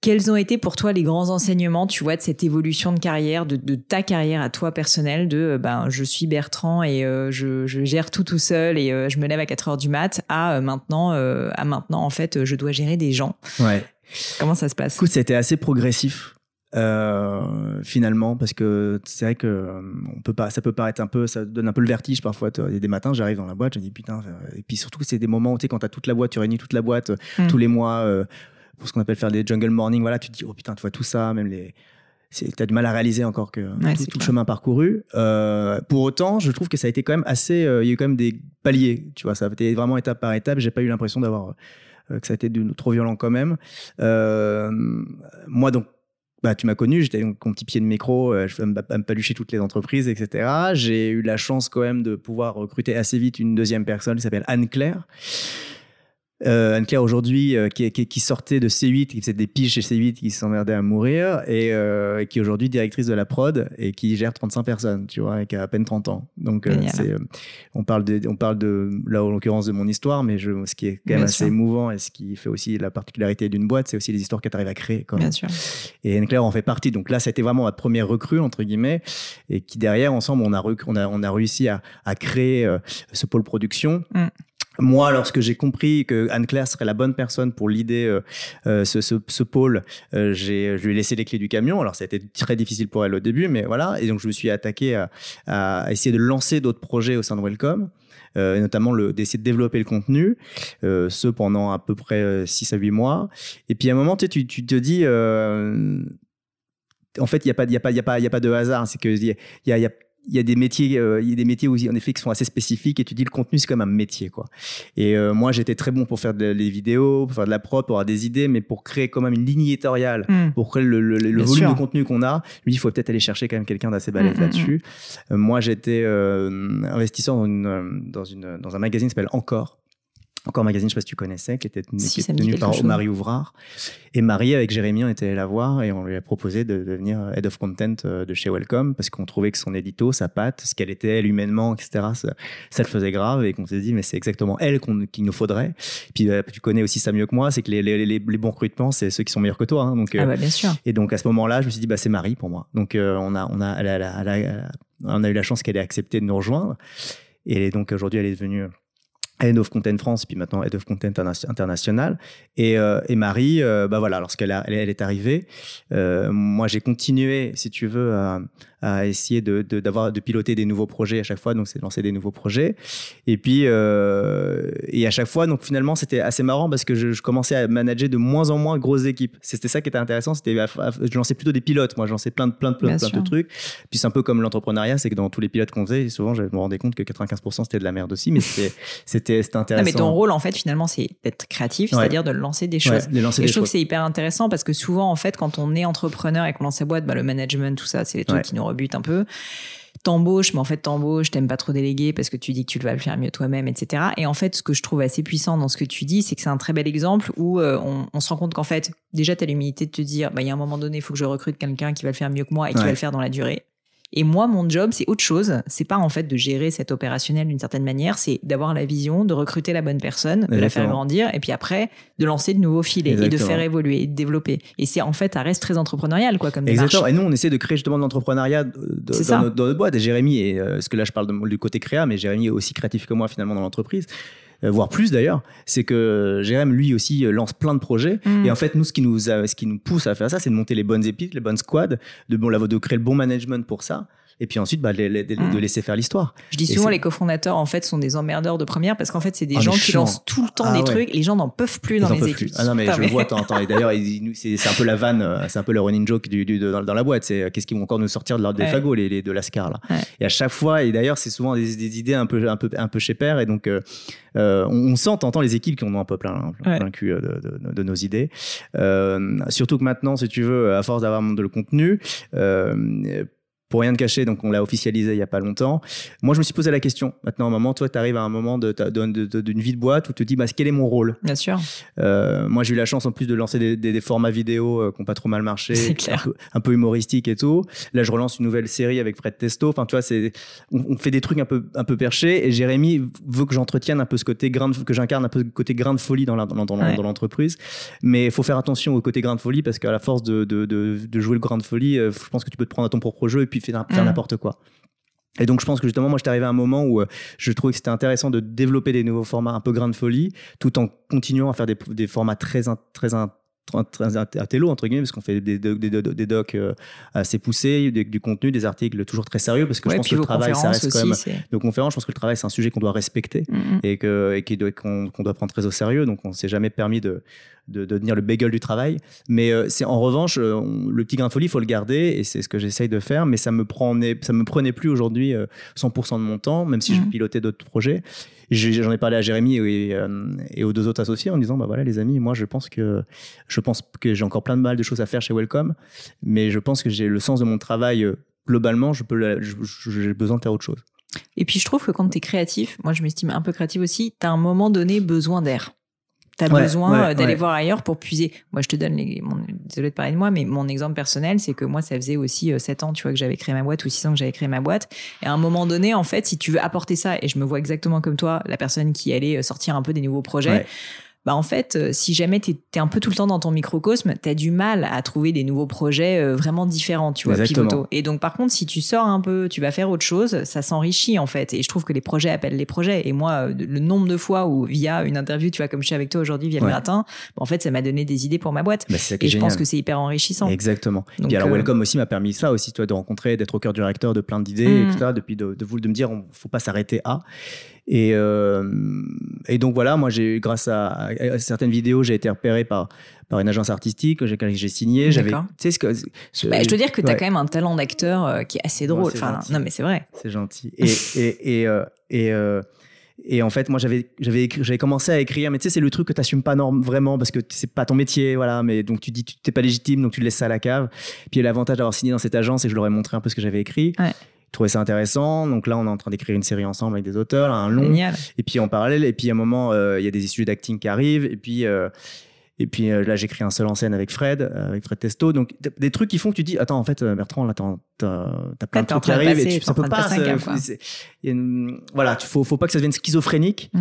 A: Quels ont été pour toi les grands enseignements, tu vois, de cette évolution de carrière, de, de ta carrière à toi personnelle, de euh, ben je suis Bertrand et euh, je, je gère tout tout seul et euh, je me lève à 4 heures du mat à euh, maintenant à maintenant en fait je dois gérer des gens.
B: Ouais.
A: Comment ça se passe?
B: Écoute, été assez progressif. Euh, finalement parce que c'est vrai que euh, on peut pas ça peut paraître un peu ça donne un peu le vertige parfois il y a des matins j'arrive dans la boîte je dis putain euh, et puis surtout c'est des moments où tu sais quand t'as toute la boîte tu réunis toute la boîte
A: Mm.
B: tous les mois euh, pour ce qu'on appelle faire des jungle morning voilà tu te dis oh putain tu vois tout ça même les t'as du mal à réaliser encore que
A: Ouais,
B: tout, le chemin parcouru. Euh, pour autant, je trouve que ça a été quand même assez. Il y a eu quand même des paliers. Tu vois, ça a été vraiment étape par étape. J'ai pas eu l'impression d'avoir que ça a été de- trop violent quand même. Euh, moi, donc, bah, tu m'as connu, j'étais mon petit pied de micro, euh, je à me palucher toutes les entreprises, etc. J'ai eu la chance quand même de pouvoir recruter assez vite une deuxième personne qui s'appelle Anne-Claire. Euh, Anne-Claire aujourd'hui euh, qui, qui, qui sortait de C8, qui faisait des piges chez C8, qui s'emmerdait à mourir, et euh, qui est aujourd'hui directrice de la prod et qui gère 35 personnes, tu vois, et qui a à peine 30 ans. Donc, euh, on parle de, on parle de, là en l'occurrence de mon histoire, mais je, ce qui est quand même
A: Bien
B: assez
A: sûr.
B: émouvant et ce qui fait aussi la particularité d'une boîte, c'est aussi les histoires que tu arrives à créer. Quand même.
A: Bien sûr.
B: Et Anne-Claire en fait partie. Donc là, été vraiment ma première recrue, entre guillemets, et qui derrière, ensemble, on a, on a, on a réussi à, à créer ce pôle production.
A: Mm.
B: Moi, lorsque j'ai compris que Anne-Claire serait la bonne personne pour l'idée euh, euh, ce, ce, pôle, euh, je lui ai laissé les clés du camion. Alors, ça a été très difficile pour elle au début, mais voilà. Et donc, je me suis attaqué à, à essayer de lancer d'autres projets au sein de Welcome. Euh, et notamment d'essayer de développer le contenu, euh, ce pendant à peu près 6 à 8 mois. Et puis à un moment, tu, tu, te dis, en fait, il n'y a, pas- a, a, a pas de hasard. C'est qu'il y y, a, il y, a, des métiers, euh, il y a des métiers où, en effet, qui sont assez spécifiques et tu dis le contenu, c'est comme un métier. Quoi. Et euh, moi, j'étais très bon pour faire de- des vidéos, pour faire de la prod, pour avoir des idées, mais pour créer quand même une ligne éditoriale
A: Mm.
B: pour créer le, le- le
A: Bien
B: volume
A: sûr.
B: de contenu qu'on a, dis il faut peut-être aller chercher quand même quelqu'un d'assez balèze
A: Mm, mm,
B: là-dessus. Euh, moi, j'étais euh, investisseur dans, une, dans, une, dans un magazine qui s'appelle Encore. Encore magazine, je sais pas si tu connaissais, qui était tenu,
A: Si,
B: qui tenu par
A: chose.
B: Marie Ouvrard. Et Marie, avec Jérémy, on était allé la voir et on lui a proposé de devenir head of content euh, de chez Welcome parce qu'on trouvait que son édito, sa patte, ce qu'elle était, elle humainement, etc., ça, ça le faisait grave et qu'on s'est dit, mais c'est exactement elle qu'il nous faudrait. Puis euh, tu connais aussi ça mieux que moi, c'est que les, les, les, les bons recrutements, c'est ceux qui sont meilleurs que toi. hein. donc,
A: Ah
B: euh,
A: bah bien sûr.
B: et donc à ce moment-là, je me suis dit bah c'est Marie pour moi. Donc euh, on a on a elle a- elle a- elle a- elle a- on a eu la chance qu'elle ait accepté de nous rejoindre. Et donc aujourd'hui elle est devenue Head of Content France, puis maintenant Head of Content interna- International. Et, euh, et Marie, euh, bah voilà, lorsqu'elle elle est arrivée, euh, moi j'ai continué, si tu veux, à, à essayer de, de, d'avoir, de piloter des nouveaux projets à chaque fois. Donc, c'est de lancer des nouveaux projets. Et puis, euh, et à chaque fois, donc finalement, c'était assez marrant parce que je, je, commençais à manager de moins en moins grosses équipes. C'était ça qui était intéressant. C'était, je lançais plutôt des pilotes. Moi, je lançais plein de, plein de, plein, plein de trucs. Puis c'est un peu comme l'entrepreneuriat, c'est que dans tous les pilotes qu'on faisait, souvent, je me rendais compte que 95% c'était de la merde aussi, mais c'était, c'était, c'était intéressant.
A: Non, mais ton rôle, en fait, finalement, c'est d'être créatif, c'est-à-dire de lancer des choses.
B: Ouais, lancer
A: et
B: des
A: je trouve
B: choses.
A: que c'est hyper intéressant parce que souvent, en fait, quand on est entrepreneur et qu'on lance sa boîte, bah, le management, tout ça, c'est les trucs
B: Ouais.
A: qui nous rebutent un peu. T'embauches, mais en fait, t'embauches, t'aimes pas trop déléguer parce que tu dis que tu vas le faire mieux toi-même, etc. Et en fait, ce que je trouve assez puissant dans ce que tu dis, c'est que c'est un très bel exemple où euh, on, on se rend compte qu'en fait, déjà, t'as l'humilité de te dire, bah, il y a un moment donné, il faut que je recrute quelqu'un qui va le faire mieux que moi et qui
B: Ouais.
A: va le faire dans la durée. Et moi, mon job, c'est autre chose. C'est pas en fait de gérer cet opérationnel d'une certaine manière, c'est d'avoir la vision, de recruter la bonne personne, de la faire grandir, et puis après, de lancer de nouveaux filets et de faire évoluer et de développer. Et c'est en fait, ça reste très entrepreneurial, quoi, comme démarche.
B: Exactement. Et nous, on essaie de créer justement de l'entrepreneuriat
A: C'est
B: dans, notre, dans notre boîte. Et Jérémy, et, euh, parce que là, je parle de- du côté créa, mais Jérémy est aussi créatif que moi finalement dans l'entreprise, euh, voire plus d'ailleurs. C'est que Jérémy, lui aussi, euh, lance plein de projets.
A: Mm.
B: Et en fait, nous, ce qui nous, a- ce qui nous pousse à faire ça, c'est de monter les bonnes épices, les bonnes squads, de, bon, de créer le bon management pour ça. Et puis ensuite, bah, les- les- de,
A: Mm.
B: de laisser faire l'histoire.
A: Je dis
B: Et
A: souvent, les cofondateurs, en fait, sont des emmerdeurs de première parce qu'en fait, c'est des
B: Ah,
A: gens
B: mais
A: qui lancent tout le temps
B: Ah,
A: des
B: ouais.
A: trucs. Les gens n'en peuvent plus
B: Ils
A: dans les équipes.
B: Ah non, mais
A: Putain,
B: je le vois temps. Et d'ailleurs, c'est un peu la vanne, euh, c'est un peu le running joke du, du- de- dans, dans la boîte. C'est euh, qu'est-ce qu'ils vont encore nous sortir de leur, des
A: Ouais.
B: fagots, les, de l'ascar là.
A: Ouais.
B: Et à chaque fois, et d'ailleurs, c'est souvent des, des idées un peu, un peu, un peu chez père. Et donc, euh, euh, on, on sent, t'entends les équipes qui en ont un peu plein, plein,
A: Ouais.
B: plein le cul de, de- de nos idées. Euh, surtout que maintenant, si tu veux, à force d'avoir de le contenu. Pour rien te cacher, donc on l'a officialisé il y a pas longtemps. Moi, je me suis posé la question. Maintenant, à un moment, toi, tu arrives à un moment de ta- de- de- de- d'une vie de boîte où tu te dis, bah, quel est mon rôle?
A: Bien sûr.
B: euh, moi, j'ai eu la chance en plus de lancer des, des- des formats vidéo euh, qui n'ont pas trop mal marché, un peu, un peu humoristiques et tout. Là, je relance une nouvelle série avec Fred Testo. Enfin, tu vois, c'est, on, on fait des trucs un peu, un peu perchés. Et Jérémy veut que j'entretienne un peu ce côté grain, de- que j'incarne un peu ce côté grain de folie dans,
A: Ouais.
B: l'entreprise. Mais il faut faire attention au côté grain de folie parce qu'à la force de, de, de, de jouer le grain de folie, euh, je pense que tu peux te prendre à ton propre jeu et puis faire, faire
A: Mm.
B: n'importe quoi. Et donc, je pense que justement, moi, j'étais arrivé à un moment où euh, je trouvais que c'était intéressant de développer des nouveaux formats un peu grain de folie, tout en continuant à faire des, des formats très, in- très, très intello, entre guillemets, parce qu'on fait des, des, des- des docs euh, assez poussés, du contenu, des articles toujours très sérieux, parce que
A: Ouais,
B: je pense que le travail, ça reste quand
A: aussi,
B: même.
A: c'est-
B: Nos conférences, je pense que le travail, c'est un sujet qu'on doit respecter
A: Mm, mm.
B: et que et qui doit- qu'on qu'on doit prendre très au sérieux. Donc, on s'est jamais permis de, de, de devenir le bagel du travail. Mais euh, c'est en revanche, euh, on- le petit grain de folie, il faut le garder et c'est ce que j'essaye de faire. Mais ça me prenait, ça me prenait plus aujourd'hui euh, 100% de mon temps, même si je
A: Mhm.
B: pilotais d'autres projets. J'en ai parlé à Jérémy et, euh, et aux deux autres associés en disant bah voilà les amis, moi je pense que je pense que j'ai encore plein de mal de choses à faire chez Welcome, mais je pense que j'ai le sens de mon travail. euh, Globalement, je peux, j'ai besoin de faire autre chose.
A: Et puis je trouve que quand tu es créatif, moi je m'estime un peu créatif aussi, tu as un moment donné besoin d'air. Tu as
B: Ouais,
A: besoin
B: ouais,
A: euh, d'aller
B: ouais.
A: voir ailleurs pour puiser. Moi je te donne, les, mon, désolé de parler de moi, mais mon exemple personnel, c'est que moi ça faisait aussi 7 ans tu vois, que j'avais créé ma boîte ou 6 ans que j'avais créé ma boîte. Et à un moment donné, en fait, si tu veux apporter ça, et je me vois exactement comme toi, la personne qui allait euh, sortir un peu des nouveaux projets. Bah en fait, euh, si jamais tu es, un peu tout le temps dans ton microcosme, tu as du mal à trouver des nouveaux projets euh, vraiment différents, tu vois, pivotal. Et donc, par contre, si tu sors un peu, tu vas faire autre chose, ça s'enrichit en fait. Et je trouve que les projets appellent les projets. Et moi, euh, le nombre de fois où, via une interview, tu vois, comme je suis avec toi aujourd'hui, via le
B: Ouais.
A: gratin, bah, en fait, ça m'a donné des idées pour ma boîte.
B: Bah,
A: Et je pense que c'est hyper enrichissant.
B: Exactement.
A: Donc,
B: Puis alors,
A: euh,
B: Welcome aussi m'a permis ça aussi, toi, de rencontrer, d'être au cœur du réacteur de plein d'idées,
A: Mm.
B: etc. Depuis de, de de me dire, on faut pas s'arrêter à. Et, euh, et donc voilà, moi, j'ai grâce à, à certaines vidéos, j'ai été repéré par par une agence artistique que j'ai signé. J'avais,
A: D'accord.
B: tu sais ce que je,
A: Bah, je dois dire que tu as
B: ouais,
A: quand même un talent d'acteur euh, qui est assez drôle. enfin, non, mais c'est vrai.
B: c'est gentil. Et et et euh, et, et en fait, moi, j'avais j'avais commencé à écrire, mais tu sais, c'est le truc que t'assumes pas norme, vraiment parce que c'est pas ton métier, voilà. Mais donc tu dis, tu t'es pas légitime, donc tu laisses ça à la cave. Puis l'avantage d'avoir signé dans cette agence, c'est que je leur ai montré un peu ce que j'avais écrit.
A: Ouais.
B: Ils trouvaient ça intéressant. Donc là, on est en train d'écrire une série ensemble avec des auteurs, un long.
A: Génial.
B: Et puis en parallèle, et puis à un moment, euh, il y a des sujets d'acting qui arrivent. Et puis, euh, et puis euh, là, j'écris un seul en scène avec Fred, avec Fred Testo. Donc des trucs qui font que tu dis, attends, en fait, Bertrand, là, t'as plein de trucs qui arrivent. et tu, ça peut pas. il voilà, tu faut, faut pas que ça devienne schizophrénique.
A: Mm.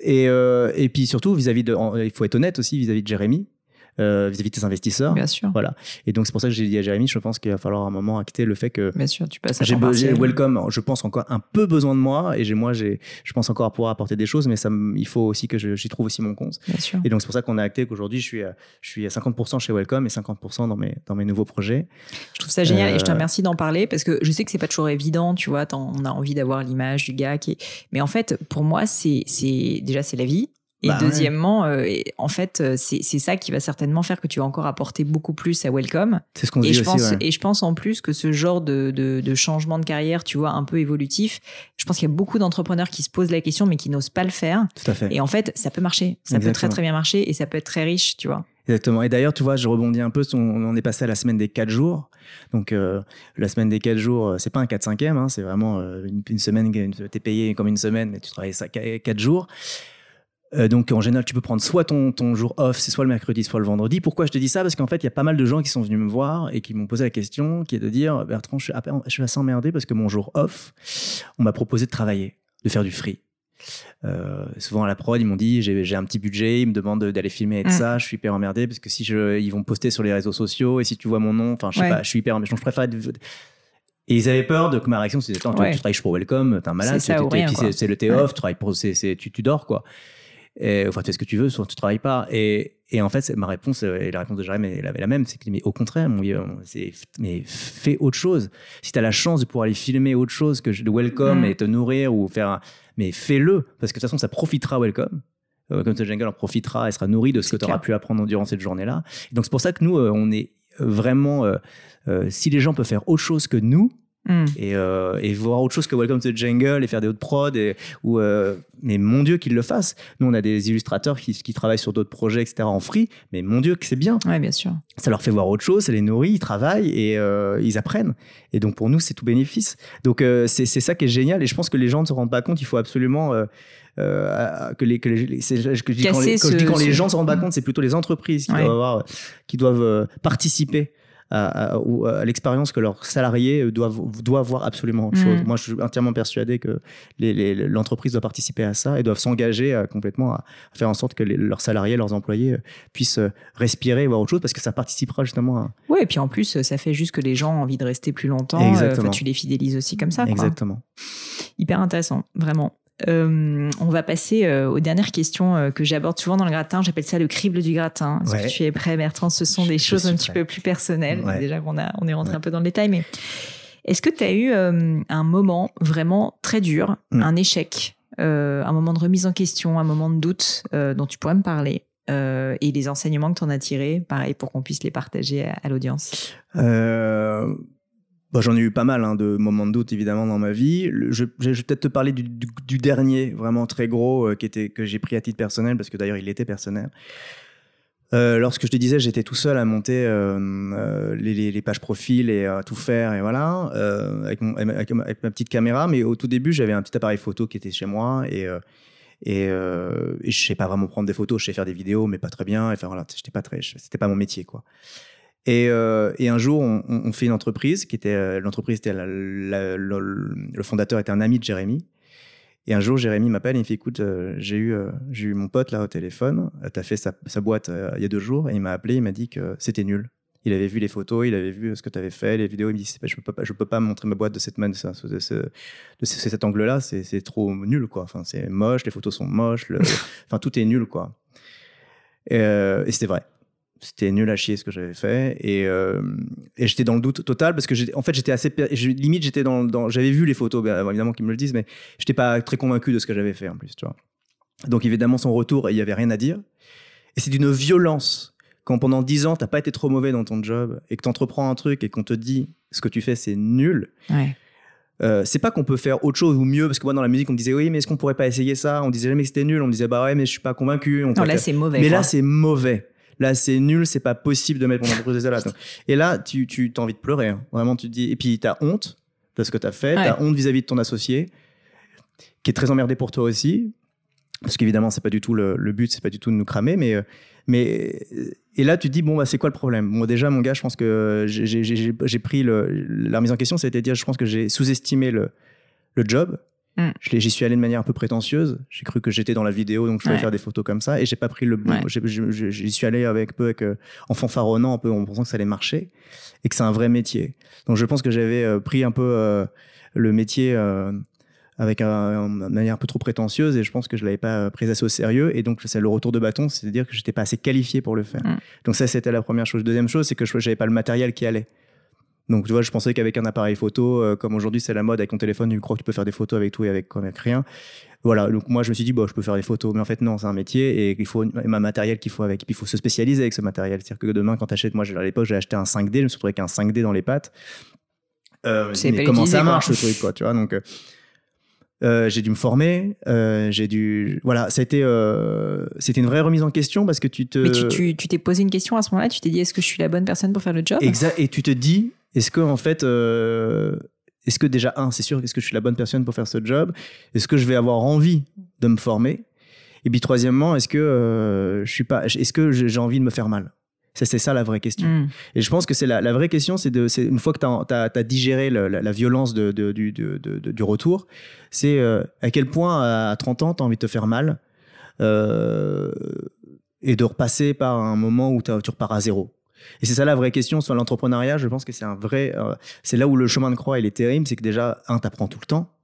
B: Et, et puis surtout, vis-à-vis de, en- il faut être honnête aussi vis-à-vis de Jérémy. Euh, vis-à-vis de tes investisseurs.
A: Bien sûr.
B: Voilà. Et donc, c'est pour ça que j'ai dit à Jérémy, je pense qu'il va falloir un moment acter le fait que.
A: Bien sûr, tu passes à
B: J'ai. Welcome, je pense encore un peu besoin de moi et j'ai moi j'ai je pense encore pouvoir apporter des choses mais ça me- il faut aussi que j'y trouve aussi mon compte.
A: Bien sûr.
B: Et donc c'est pour ça qu'on a acté qu'aujourd'hui je suis à, je suis à 50% chez Welcome et 50% dans mes dans mes nouveaux projets.
A: Je trouve ça génial et je te
B: Euh,
A: remercie d'en parler parce que je sais que c'est pas toujours évident, tu vois, on a envie d'avoir l'image du gars qui est... Mais en fait, pour moi, c'est déjà, c'est la vie. Et
B: Bah ouais.
A: deuxièmement, euh, en fait, euh, c'est, c'est ça qui va certainement faire que tu vas encore apporter beaucoup plus à Welcome.
B: C'est ce qu'on dit
A: je,
B: aussi.
A: pense,
B: ouais.
A: et je pense en plus que ce genre de, de, de changement de carrière, tu vois, un peu évolutif, je pense qu'il y a beaucoup d'entrepreneurs qui se posent la question mais qui n'osent pas le faire.
B: Tout à fait.
A: Et en fait, ça peut marcher. Ça peut très très bien marcher et ça peut être très riche, tu vois.
B: Exactement. Et d'ailleurs, tu vois, je rebondis un peu. On, on est passé à la semaine des 4 jours. Donc, euh, la semaine des 4 jours, c'est pas un 4 5 e c'est vraiment euh, une, une semaine, tu es payé comme une semaine, mais tu travailles 4 jours. Euh, donc, en général, tu peux prendre soit ton, ton jour off, c'est soit le mercredi, soit le vendredi. Pourquoi je te dis ça? Parce qu'en fait, il y a pas mal de gens qui sont venus me voir et qui m'ont posé la question qui est de dire Bertrand, je suis, je suis assez emmerdé parce que mon jour off, on m'a proposé de travailler, de faire du free. Euh, souvent à la prod, ils m'ont dit j'ai un petit budget, ils me demandent d'aller filmer et de
A: Mm.
B: ça. Je suis hyper emmerdé parce que si je, ils vont poster sur les réseaux sociaux et si tu vois mon nom, enfin je sais
A: Ouais.
B: pas, je suis hyper emmerdé. Je préfère être- Et ils avaient peur de que ma réaction c'était Attends, tu-
A: Ouais.
B: tu, travailles pour Welcome, t'es un malade,
A: C'est
B: le
A: Ouais.
B: off, tu travailles pour, c'est- c'est- tu, tu dors quoi. Et, enfin, tu fais ce que tu veux, soit tu travailles pas. Et, et en fait, ma réponse, euh, et la réponse de Jérémy est la, la même, c'est que, mais au contraire, mon c'est, mais fais autre chose. Si tu as la chance de pouvoir aller filmer autre chose que de Welcome
A: Mm.
B: et te nourrir ou faire, mais fais-le, parce que de toute façon, ça profitera Welcome. Euh, Comme ce jungle en profitera, elle sera nourrie de ce que tu auras pu apprendre durant cette journée-là. Et donc, c'est pour ça que nous, euh, on est vraiment, euh, si les gens peuvent faire autre chose que nous,
A: Hmm.
B: et, euh, et voir autre chose que Welcome to the Jungle et faire des autres prods et, ou euh, mais mon dieu qu'ils le fassent nous on a des illustrateurs qui, qui travaillent sur d'autres projets etc en free mais mon dieu que c'est bien
A: Ouais, bien sûr.
B: ça leur fait voir autre chose ça les nourrit ils travaillent et euh, ils apprennent et donc pour nous c'est tout bénéfice donc c'est ça qui est génial et je pense que les gens ne se rendent pas compte il faut absolument euh, que les, que les, je dis quand, les, quand je dis
A: ce-
B: les gens se rendent pas
A: Mm.
B: compte c'est plutôt les entreprises qui
A: Ouais.
B: doivent avoir qui doivent participer à, à- l'expérience que leurs salariés euh, doivent, doivent voir absolument autre
A: Mm.
B: chose. Moi, je suis entièrement persuadé que l'entreprise doit participer à ça et doivent s'engager euh, complètement à, à faire en sorte que les- leurs salariés, leurs employés euh, puissent euh, respirer et voir autre chose parce que ça participera justement à...
A: Ouais, et puis en plus, ça fait juste que les gens ont envie de rester plus longtemps. euh,
B: Exactement.
A: enfin, tu les fidélises aussi comme ça. quoi.
B: Exactement.
A: Hyper intéressant, vraiment. Euh, on va passer euh, aux dernières questions euh, que j'aborde souvent dans le gratin. J'appelle ça le crible du gratin. Est-ce
B: Ouais.
A: que tu es prêt, Bertrand? Ce sont
B: Je-
A: des
B: je
A: choses un petit peu plus personnelles.
B: Ouais.
A: Déjà qu'on a, on est rentré
B: Ouais.
A: un peu dans le détail, mais est-ce que tu as eu un moment vraiment très dur,
B: Mm.
A: un échec, un moment de remise en question, un moment de doute dont tu pourrais me parler et les enseignements que tu en as tirés, pareil, pour qu'on puisse les partager à, à l'audience
B: Euh, bah, J'en ai eu pas mal hein, de moments de doute évidemment dans ma vie. Je, vais peut-être te parler du, dernier, vraiment très gros, euh, qui était, que j'ai pris à titre personnel, parce que d'ailleurs il était personnel. Euh, lorsque je te disais, j'étais tout seul à monter euh, les, pages profil et à tout faire, et voilà, avec, ma- petite caméra. Mais au tout début, j'avais un petit appareil photo qui était chez moi et et, euh, je sais pas vraiment prendre des photos, je sais faire des vidéos, mais pas très bien. Enfin voilà, pas pas mon métier quoi. Et, euh, et un jour, on, fait une entreprise qui était euh, l'entreprise le fondateur était un ami de Jérémy. Et un jour, Jérémy m'appelle et il me fait écoute, euh, j'ai eu j'ai eu mon pote là au téléphone. Tu as fait sa, boîte il y a deux jours et il m'a appelé, il m'a dit que c'était nul. Il avait vu les photos, il avait vu ce que tu avais fait, les vidéos. Il me dit je peux pas, je peux pas montrer ma boîte de cette man- de, ce- de ce- de ce- cet angle-là. C'est trop nul quoi. Enfin, c'est moche, les photos sont moches. enfin, tout est nul quoi. Et c'était vrai. C'était nul à chier ce que j'avais fait et, euh, et j'étais dans le doute total parce que en fait j'étais assez limite j'étais dans, dans- j'avais vu les photos bien évidemment qu'ils me le disent mais j'étais pas très convaincu de ce que j'avais fait en plus tu vois donc évidemment son retour il y avait rien à dire et c'est d'une violence quand pendant dix ans t'as pas été trop mauvais dans ton job et que tu entreprends un truc et qu'on te dit ce que tu fais c'est nul
A: Ouais.
B: euh, c'est pas qu'on peut faire autre chose ou mieux parce que moi dans la musique on me disait oui mais est-ce qu'on pourrait pas essayer ça? On disait jamais que c'était nul on me disait bah ouais mais je suis pas convaincu on
A: Non, là,
B: faire-
A: c'est mauvais.
B: mais
A: quoi.
B: là, c'est mauvais. Là, c'est nul, c'est pas possible de mettre mon entreprise là. Donc, Et là, tu, tu as envie de pleurer. hein. Vraiment, tu te dis. Et puis, tu as honte de ce que tu as fait.
A: Ouais.
B: Tu as honte vis-à-vis de ton associé, qui est très emmerdé pour toi aussi. Parce qu'évidemment, c'est pas du tout le, le but, c'est pas du tout de nous cramer. Mais, euh, mais, et là, tu te dis, bon, bah, c'est quoi le problème? Bon, déjà, mon gars, je pense que j'ai- j'ai j'ai- j'ai pris le, la remise en question, c'était de dire, je pense que j'ai sous-estimé le, le job.
A: Mm.
B: J'y suis allé de manière un peu prétentieuse. J'ai cru que j'étais dans la vidéo, donc je pouvais faire des photos comme ça. Et j'ai pas pris le bon.
A: Ouais.
B: J'y suis allé avec peu avec, euh, en fanfaronnant un peu, en pensant que ça allait marcher et que c'est un vrai métier. Donc je pense que j'avais euh, pris un peu euh, le métier euh, avec un, une manière un peu trop prétentieuse et je pense que je l'avais pas euh, pris assez au sérieux. Et donc c'est le retour de bâton, c'est-à-dire que j'étais pas assez qualifié pour le faire.
A: Mm.
B: Donc ça c'était la première chose. Deuxième chose, c'est que je j'avais pas le matériel qui allait. Donc, tu vois, je pensais qu'avec un appareil photo, euh, comme aujourd'hui c'est la mode, avec ton téléphone, tu crois que tu peux faire des photos avec tout et avec, avec rien. Voilà, donc moi je me suis dit, bon, je peux faire des photos, mais en fait, non, c'est un métier et il faut un matériel qu'il faut avec. Et puis il faut se spécialiser avec ce matériel. C'est-à-dire que demain, quand tu achètes, moi à l'époque, j'ai acheté un 5D, je me suis retrouvé avec un 5D dans les pattes. Euh, mais
A: pas
B: comment ça marche le truc, quoi, tu vois, donc. euh, euh, j'ai dû me former, euh, j'ai dû, voilà, euh, c'était une vraie remise en question parce que tu te,
A: Mais tu tu- tu t'es posé une question à ce moment-là, tu t'es dit est-ce que je suis la bonne personne pour faire le job?
B: Exact. Et tu te dis, est-ce que en fait, euh, est-ce que déjà un, c'est sûr, est-ce que je suis la bonne personne pour faire ce job? Est-ce que je vais avoir envie de me former? Et puis troisièmement, est-ce que euh, je suis pas, est-ce que j'ai envie de me faire mal? C'est ça la vraie question.
A: Mm.
B: Et je pense que c'est la, la vraie question, c'est une fois que tu as, digéré le- la, la violence de, de- du, de- retour, c'est euh, à quel point à 30 ans tu as envie de te faire mal euh, et de repasser par un moment où tu repars à zéro. Et c'est ça la vraie question sur l'entrepreneuriat. Je pense que c'est un vrai, euh, c'est là où le chemin de croix il est terrible, c'est que déjà un t'apprends tout le temps.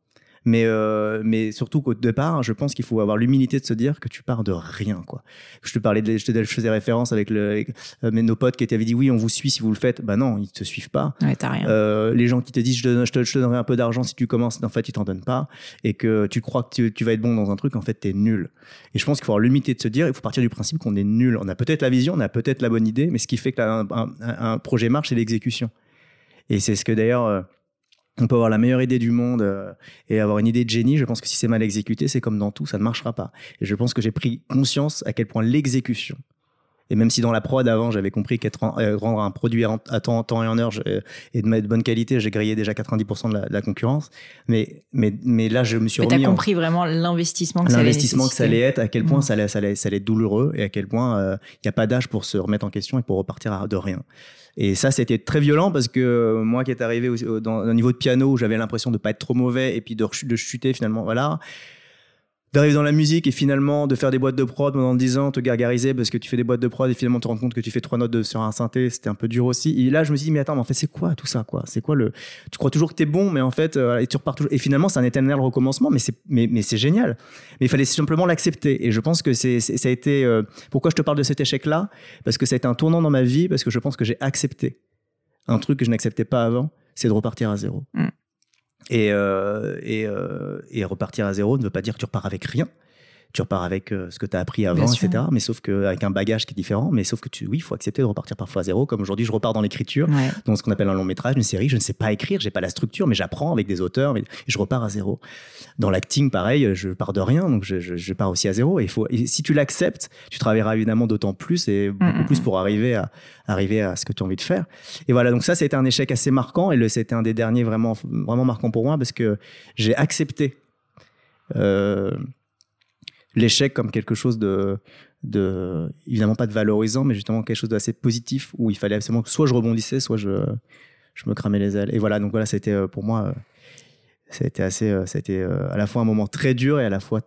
B: Mais, euh, mais surtout qu'au départ, je pense qu'il faut avoir l'humilité de se dire que tu pars de rien. Quoi. Je te parlais, de, je, te, je faisais référence avec, le, avec, euh, mes- nos potes qui t'avaient dit oui, on vous suit si vous le faites. Bah non, ils te suivent pas.
A: Ouais, t'as rien.
B: Euh, les gens qui te disent je te, je te- je te donnerai un peu d'argent si tu commences, en fait ils t'en donnent pas et que tu crois que tu, tu vas être bon dans un truc, en fait t'es nul. Et je pense qu'il faut avoir l'humilité de se dire, il faut partir du principe qu'on est nul. On a peut-être la vision, on a peut-être la bonne idée, mais ce qui fait qu'un un, un projet marche, c'est l'exécution. Et c'est ce que d'ailleurs on peut avoir la meilleure idée du monde euh, et avoir une idée de génie. Je pense que si c'est mal exécuté, c'est comme dans tout, ça ne marchera pas. Et je pense que j'ai pris conscience à quel point l'exécution et même si dans la prod avant, j'avais compris qu'être euh, rendre un produit à temps, temps et en heure je- euh, et de bonne qualité, j'ai grillé déjà 90% de la, de la concurrence. Mais, mais, mais là, je me suis
A: Mais t'as
B: remis en-
A: compris vraiment l'investissement que ça allait
B: l'investissement que ça allait être, à quel point
A: Mm.
B: ça, allait, ça, allait, ça allait être douloureux et à quel point euh, il n'y a pas d'âge pour se remettre en question et pour repartir à- de rien. Et ça, c'était très violent parce que euh, moi qui est arrivé au, dans un niveau de piano où j'avais l'impression de pas être trop mauvais et puis de, de chuter finalement, voilà. D'arriver dans la musique et finalement de faire des boîtes de prod pendant 10 ans, te gargariser parce que tu fais des boîtes de prod et finalement te rendre compte que tu fais trois notes de- sur un synthé, c'était un peu dur aussi. Et là, je me suis dit, mais attends, mais en fait, c'est quoi tout ça, quoi? C'est quoi le. Tu crois toujours que t'es bon, mais en fait, euh, et tu repars toujours. Et finalement, c'est un éternel recommencement, mais c'est, mais, mais c'est génial. Mais il fallait simplement l'accepter. Et je pense que c'est, c'est- ça a été. euh, pourquoi je te parle de cet échec-là? Parce que ça a été un tournant dans ma vie, parce que je pense que j'ai accepté un truc que je n'acceptais pas avant, c'est de repartir à zéro.
A: Mm.
B: Et, euh, et, euh, et repartir à zéro ne veut pas dire que tu repars avec rien. Tu repars avec euh, ce que tu as appris avant,
A: Bien sûr.
B: etc. Mais sauf qu'avec un bagage qui est différent. Mais sauf que tu, oui, il faut accepter de repartir parfois à zéro. Comme aujourd'hui, je repars dans l'écriture,
A: Ouais.
B: dans ce qu'on appelle un long métrage, une série. Je ne sais pas écrire, j'ai pas la structure, mais j'apprends avec des auteurs. Mais je repars à zéro. Dans l'acting, pareil, je pars de rien, donc je, je- je pars aussi à zéro. Et, faut, et si tu l'acceptes, tu travailleras évidemment d'autant plus et beaucoup
A: Mm, mm,
B: plus
A: mm.
B: pour arriver à, arriver à ce que tu as envie de faire. Et voilà, donc ça, c'était un échec assez marquant et c'était un des derniers vraiment, vraiment marquants pour moi parce que j'ai accepté euh, l'échec comme quelque chose de, de, évidemment pas de valorisant, mais justement quelque chose d'assez positif où il fallait absolument que soit je rebondissais, soit je, je me cramais les ailes. Et voilà, donc voilà, c'était euh, pour moi, euh, ça a été assez, euh, ça a été à la fois un moment très dur et à la fois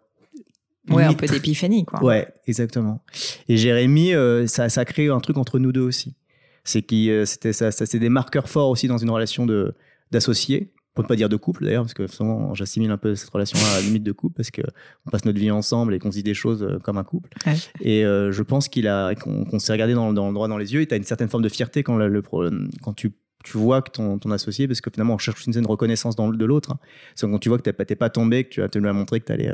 A: Ouais, un peu d'épiphanie, quoi.
B: Ouais, exactement. Et Jérémy, euh, ça, ça a créé un truc entre nous deux aussi. C'est qui, euh, c'était ça, ça c'est des marqueurs forts aussi dans une relation de d'associés. On peut pas dire de couple d'ailleurs, parce que souvent j'assimile un peu cette relation-là à la limite de couple, parce que on passe notre vie ensemble et qu'on se dit des choses euh, comme un couple.
A: Ouais.
B: Et euh, je pense qu'il a, qu'on qu'on s'est regardé dans, dans le droit dans les yeux. Et tu as une certaine forme de fierté quand le, le quand tu tu vois que ton, ton associé, parce que finalement on cherche une, une reconnaissance dans, de l'autre. hein. C'est quand tu vois que t'es pas, t'es pas tombé, que tu as, lui as montré que tu allais,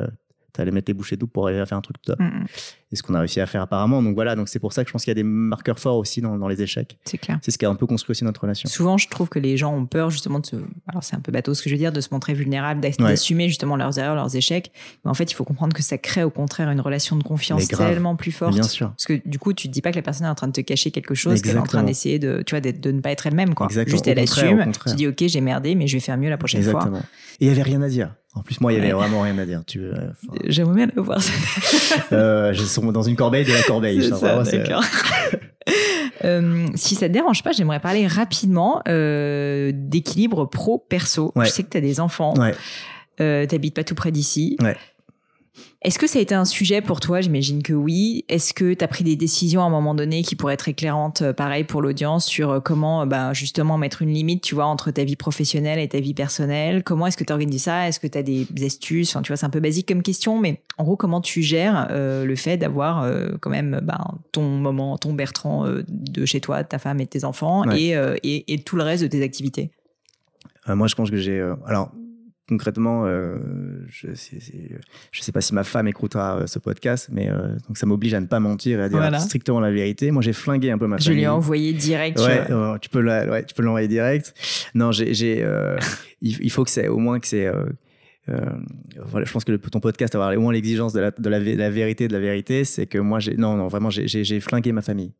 B: allais mettre tes bouchées doubles pour arriver à faire un truc top
A: Mm, mm.
B: et ce qu'on a réussi à faire apparemment. Donc voilà, donc c'est pour ça que je pense qu'il y a des marqueurs forts aussi dans, dans les échecs.
A: C'est clair.
B: C'est ce qui a un peu construit aussi notre relation.
A: Souvent, je trouve que les gens ont peur justement de se. Alors, c'est un peu bateau ce que je veux dire, de se montrer vulnérable,
B: Ouais.
A: d'assumer justement leurs erreurs, leurs échecs. Mais en fait, il faut comprendre que ça crée au contraire une relation de confiance tellement plus forte.
B: Bien sûr.
A: Parce que du coup, tu te dis pas que la personne est en train de te cacher quelque chose, qu'elle est en train d'essayer de, tu vois, d'être- de ne pas être elle-même, quoi.
B: Exactement.
A: Juste
B: Au
A: elle assume. Tu dis, ok, j'ai merdé, mais je vais faire mieux la prochaine fois.
B: Exactement. Et il y avait rien à dire. En plus, moi, il y avait
A: Ouais.
B: vraiment rien à dire. Tu, euh,
A: J'aimerais bien le voir.
B: euh, je suis dans une corbeille de la corbeille.
A: C'est
B: ça,
A: ça,
B: vraiment.
A: Euh, si ça te dérange pas, j'aimerais parler rapidement euh, d'équilibre pro-perso.
B: Ouais.
A: Je sais que tu as des enfants.
B: Ouais.
A: Euh, T'habites pas tout près d'ici.
B: Ouais.
A: Est-ce que ça a été un sujet pour toi? J'imagine que oui. Est-ce que tu as pris des décisions à un moment donné qui pourraient être éclairantes, euh, pareil pour l'audience, sur euh, comment bah, justement mettre une limite, tu vois, entre ta vie professionnelle et ta vie personnelle? Comment est-ce que tu organises ça? Est-ce que tu as des astuces? Enfin, tu vois, c'est un peu basique comme question, mais en gros, comment tu gères euh, le fait d'avoir quand même bah, ton moment, ton Bertrand de chez toi, ta femme et tes enfants, et, et, et, tout le reste de tes activités?
B: Moi, je pense que j'ai... alors, concrètement, euh, je ne sais, pas si ma femme écoutera euh, ce podcast, mais euh, donc ça m'oblige à ne pas mentir et à dire strictement la vérité. Moi, j'ai flingué un peu ma
A: je
B: famille.
A: Je lui ai envoyé direct.
B: Ouais, tu peux ouais, tu peux l'envoyer direct. Non, j'ai, il, faut que c'est au moins que c'est. voilà, je pense que ton podcast avoir au moins l'exigence de la, de la, vérité, de la vérité, c'est que moi, j'ai non, non, vraiment, j'ai flingué ma famille.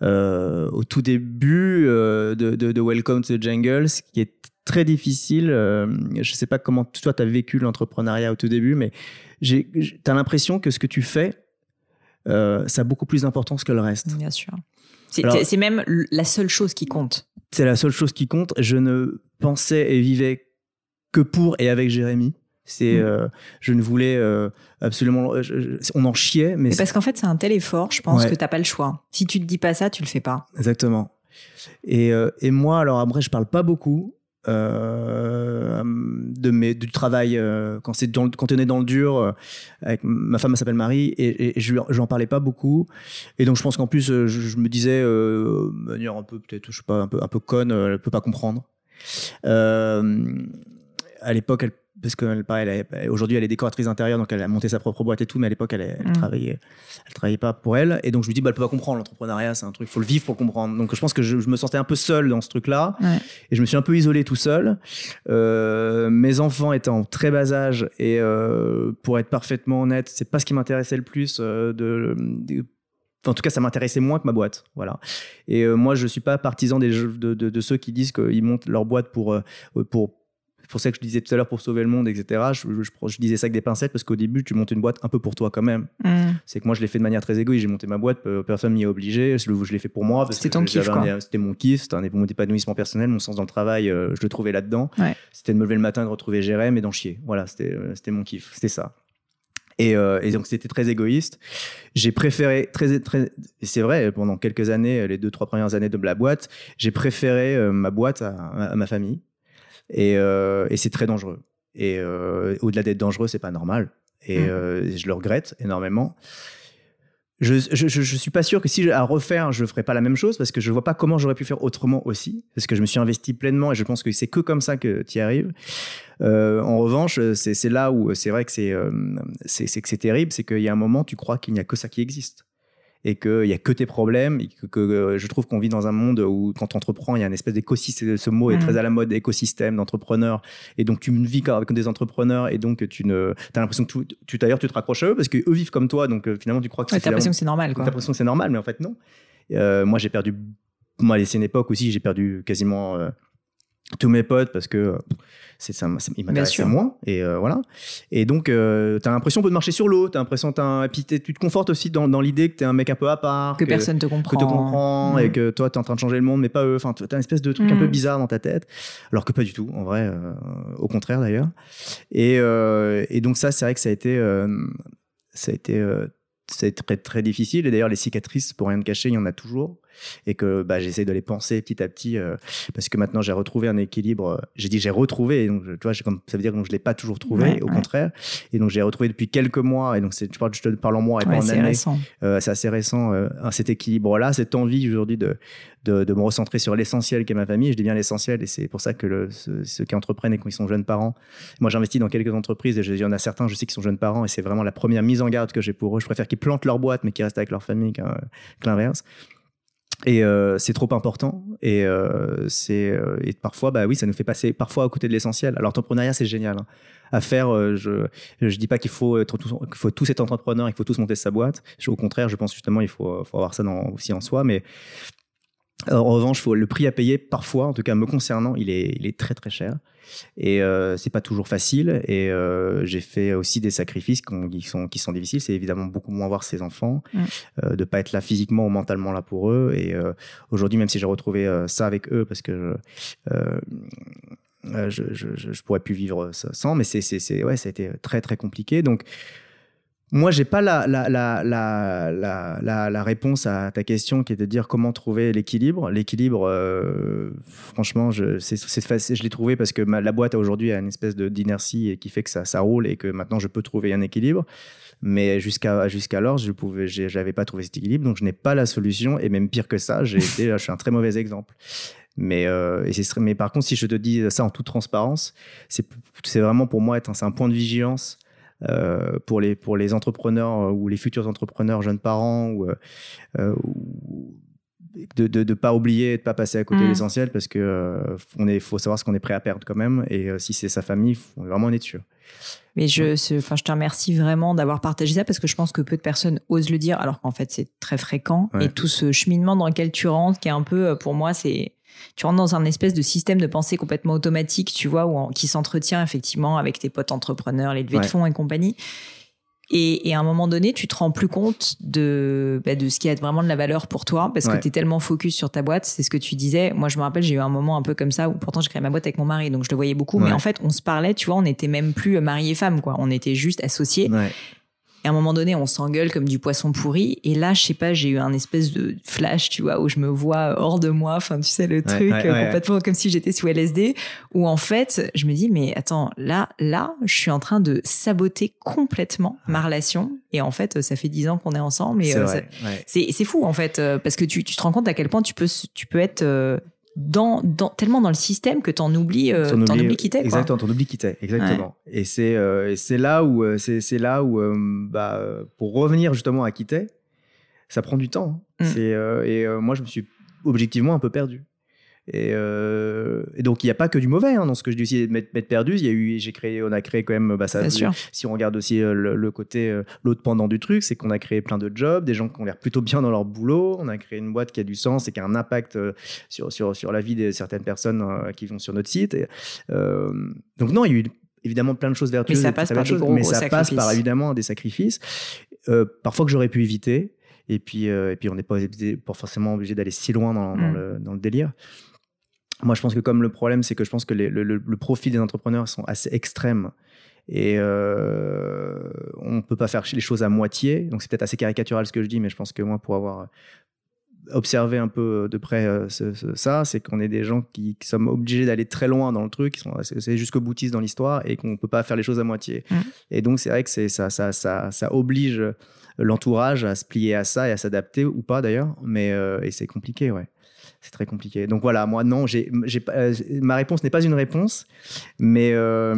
B: au tout début de, de, de, Welcome to the Jungle, ce qui est très difficile. Euh, je ne sais pas comment toi, tu as vécu l'entrepreneuriat au tout début, mais tu as l'impression que ce que tu fais, euh, ça a beaucoup plus d'importance que le reste.
A: Bien sûr. C'est même la seule chose qui compte.
B: C'est la seule chose qui compte. Je ne pensais et vivais que pour et avec Jérémy. C'est, mm. euh, je ne voulais absolument. on en chiait, mais.
A: parce qu'en fait, c'est un tel effort, je pense que tu n'as pas le choix. Si tu te dis pas ça, tu le fais pas.
B: Exactement. Et, et moi, alors après, je parle pas beaucoup. Euh, de mes, du travail euh, quand, c'est quand on est dans le dur. Euh, avec, ma femme s'appelle Marie et, je n'en parlais pas beaucoup. Et donc je pense qu'en plus, je, me disais, de manière un peu, peut-être, je sais pas, un peu, un peu conne, elle peut pas comprendre. à l'époque, elle parce que aujourd'hui elle est décoratrice intérieure donc elle a monté sa propre boîte et tout mais à l'époque elle, elle mm. travaillait elle travaillait pas pour elle et donc je me dis bah elle peut pas comprendre l'entrepreneuriat c'est un truc faut le vivre pour comprendre donc je pense que je, me sentais un peu seul dans ce truc là et je me suis un peu isolé tout seul euh, mes enfants étaient en très bas âge et euh, pour être parfaitement honnête c'est pas ce qui m'intéressait le plus euh, de, en tout cas, ça m'intéressait moins que ma boîte. Voilà. Et moi, je suis pas partisan des, de, de, de, ceux qui disent qu'ils montent leur boîte pour, pour, c'est pour ça que je disais tout à l'heure pour sauver le monde, etc. Je, je, disais ça avec des pincettes parce qu'au début, tu montes une boîte un peu pour toi quand même. Mm. C'est que moi, je l'ai fait de manière très égoïste. J'ai monté ma boîte, personne m'y a obligé. Je, l'ai fait pour moi.
A: C'était ton kiff,
B: C'était mon kiff, c'était mon épanouissement personnel, mon sens dans le travail, euh, je le trouvais là-dedans. C'était de me lever le matin, de retrouver Jérém et d'en chier. Voilà, c'était euh, mon kiff. C'était ça. Et, euh, et, donc c'était très égoïste. J'ai préféré très très c'est vrai pendant quelques années, les deux trois premières années de la boîte, j'ai préféré ma boîte à, ma famille. Euh, et, c'est très dangereux. Et euh, au-delà d'être dangereux, c'est pas normal. Et mmh. euh, je le regrette énormément. Je, je, suis pas sûr que si à refaire, je ferais pas la même chose parce que je vois pas comment j'aurais pu faire autrement aussi. Parce que je me suis investi pleinement et je pense que c'est que comme ça que tu y arrives. en revanche, c'est là où c'est vrai que c'est c'est terrible, c'est qu'il y a un moment, tu crois qu'il n'y a que ça qui existe et qu'il n'y a que tes problèmes. Et que, euh, je trouve qu'on vit dans un monde où, quand tu entreprends, il y a une espèce d'écosystème. Ce mot est mm. très à la mode, écosystème d'entrepreneurs. Et donc, tu vis avec des entrepreneurs et donc tu ne, as l'impression que tu, d'ailleurs, tu te raccroches à eux parce qu'eux vivent comme toi. Donc, euh, finalement, tu crois que
A: c'est. T'as l'impression que c'est normal, quoi.
B: T'as l'impression que c'est normal, mais en fait, non. Euh, moi, j'ai perdu. Moi, c'est une époque aussi, j'ai perdu quasiment tous mes potes parce que c'est ça, il m'intéressait moins et euh, voilà. Et donc euh, tu as l'impression de marcher sur l'eau tu as l'impression et puis tu te confortes aussi dans, dans l'idée que tu es un mec un peu à part
A: que, personne te comprend.
B: que te comprend et que toi tu es en train de changer le monde mais pas eux. Enfin tu as une espèce de truc un peu mm. bizarre dans ta tête alors que pas du tout en vrai euh, au contraire d'ailleurs. Et, et, donc ça c'est vrai que ça a été ça a été c'est très très difficile. Et d'ailleurs les cicatrices pour rien te cacher il y en a toujours et que bah, j'essaie de les penser petit à petit euh, parce que maintenant j'ai retrouvé un équilibre. Euh, j'ai dit j'ai retrouvé, et donc tu vois, comme, ça veut dire que je l'ai pas toujours trouvé, au contraire. Et donc j'ai retrouvé depuis quelques mois, et donc je, parle, je te parle en mois et pas en année. Euh, c'est assez récent cet équilibre-là, cette envie aujourd'hui de, de, de, me recentrer sur l'essentiel qu'est ma famille. Je dis bien l'essentiel, et c'est pour ça que le, ceux, qui entreprennent et qui sont jeunes parents, moi j'investis dans quelques entreprises et il y en a certains, je sais, qui sont jeunes parents, et c'est vraiment la première mise en garde que j'ai pour eux. Je préfère qu'ils plantent leur boîte, mais qu'ils restent avec leur famille que l'inverse. Et euh, c'est trop important. Et, euh, c'est, euh, et parfois, bah oui, ça nous fait passer parfois à côté de l'essentiel. Alors, l'entrepreneuriat, c'est génial. Hein. À faire, je je dis pas qu'il faut, être, qu'il faut tous être entrepreneur, il faut tous monter sa boîte. Au contraire, je pense justement il faut, faut avoir ça dans, aussi en soi. Mais en revanche, faut, le prix à payer, parfois, en tout cas me concernant, il est, il est très très cher. Et euh, c'est pas toujours facile. Et euh, j'ai fait aussi des sacrifices qui sont, qui sont difficiles. C'est évidemment beaucoup moins voir ses enfants, mm. euh, de pas être là physiquement ou mentalement là pour eux. Et euh, aujourd'hui, même si j'ai retrouvé euh, ça avec eux, parce que je, je, je, pourrais plus vivre sans, mais c'est, ouais, ça a été très, très compliqué. Donc, moi, j'ai pas la, réponse à ta question qui est de dire comment trouver l'équilibre. L'équilibre, euh, franchement, je, l'ai trouvé parce que la boîte aujourd'hui a une espèce de, d'inertie qui fait que ça, roule et que maintenant je peux trouver un équilibre. Mais jusqu'à, jusqu'alors, je j'avais pas trouvé cet équilibre, donc je n'ai pas la solution. Et même pire que ça, je suis un très mauvais exemple. Mais, euh, mais par contre, si je te dis ça en toute transparence, c'est, vraiment pour moi être un point de vigilance euh, pour, les, pour les entrepreneurs euh, ou les futurs entrepreneurs, jeunes parents, ou, euh, de ne pas oublier, de ne pas passer à côté de mm. l'essentiel parce que il faut savoir ce qu'on est prêt à perdre quand même. Et si c'est sa famille, vraiment en être sûr.
A: Mais je, enfin, je te remercie vraiment d'avoir partagé ça parce que je pense que peu de personnes osent le dire alors qu'en fait c'est très fréquent. Et tout ce cheminement dans lequel tu rentres, qui est un peu, pour moi, c'est tu rentres dans un espèce de système de pensée complètement automatique, tu vois, où qui s'entretient effectivement avec tes potes entrepreneurs, les levées de fonds et compagnie. Et, à un moment donné, tu te rends plus compte de, bah, de ce qui a vraiment de la valeur pour toi parce que tu es tellement focus sur ta boîte. C'est ce que tu disais. Moi, je me rappelle, j'ai eu un moment un peu comme ça où pourtant j'ai créé ma boîte avec mon mari, donc je le voyais beaucoup. Mais en fait, on se parlait, tu vois, on n'était même plus mari et femme, quoi. On était juste associés. Et à un moment donné, on s'engueule comme du poisson pourri. Et là, je sais pas, j'ai eu un espèce de flash, tu vois, où je me vois hors de moi. Enfin, tu sais, le truc, euh, complètement comme si j'étais sous LSD. Où en fait, je me dis, mais attends, là, là, je suis en train de saboter complètement ma relation. Et en fait, ça fait dix ans qu'on est ensemble. Et c'est euh, fou, en fait, euh, parce que tu, tu, te rends compte à quel point tu peux, tu peux être dans, dans, tellement dans le système que t'en oublies, euh, t'en oublies qui t'es.
B: Exactement, t'en oublies qui t'es, exactement. Et c'est euh, c'est là où, euh, c'est là où bah, pour revenir justement à qui t'es, ça prend du temps. Hein. Mm. C'est et moi, je me suis objectivement un peu perdu. Euh, et, donc, il n'y a pas que du mauvais hein, dans ce que je dis aussi, mettre, perdu. Il y a eu, j'ai créé, on a créé quand même, bah, ça, si on regarde aussi euh, le, côté, euh, l'autre pendant du truc, c'est qu'on a créé plein de jobs, des gens qui ont l'air plutôt bien dans leur boulot. On a créé une boîte qui a du sens et qui a un impact sur, sur, sur la vie de certaines personnes qui vont sur notre site. donc, non, il y a eu évidemment plein de choses vertueuses.
A: Mais ça passe par
B: mais ça passe par évidemment des sacrifices. parfois que j'aurais pu éviter. Et puis, et puis on n'est pas, pas, forcément obligé d'aller si loin dans, dans, mm. le, dans le délire. Moi, je pense que comme le problème, c'est que je pense que le, le, profil des entrepreneurs sont assez extrêmes et euh, on ne peut pas faire les choses à moitié. Donc, c'est peut-être assez caricatural ce que je dis, mais je pense que moi, pour avoir observé un peu de près euh, ça, c'est qu'on est des gens qui, sommes obligés d'aller très loin dans le truc, c'est jusqu'au boutiste dans l'histoire et qu'on ne peut pas faire les choses à moitié. Mmh. Et donc, c'est vrai que ça, ça, ça, ça, oblige l'entourage à se plier à ça et à s'adapter ou pas d'ailleurs, mais euh, et c'est compliqué, ouais c'est très compliqué. Donc voilà, moi non, j'ai, euh, ma réponse n'est pas une réponse, mais, euh,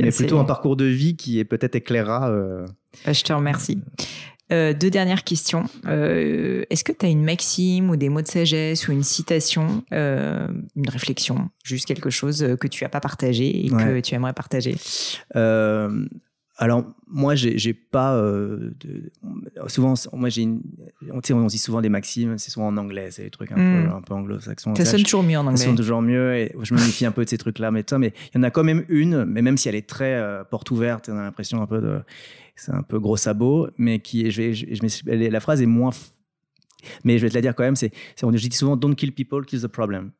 B: mais plutôt un parcours de vie qui est peut-être éclairera. Euh,
A: bah, je te remercie. deux dernières questions. Est-ce que tu as une maxime ou des mots de sagesse ou une citation, une réflexion, juste quelque chose que tu n'as pas partagé et que tu aimerais partager?
B: Alors moi j'ai pas euh, de, souvent moi j'ai on, on dit souvent des maximes c'est souvent en anglais c'est des trucs un peu hmm. un peu anglo-saxons
A: ça sonne toujours mieux en anglais
B: ça sonne toujours mieux et je me méfie un peu de ces trucs là mais mais il y en a quand même une mais même si elle est très euh, porte ouverte on a l'impression un peu de c'est un peu gros sabot mais qui je vais je, je, la phrase est moins mais je vais te la dire quand même c'est on dit souvent don't kill people kill the problem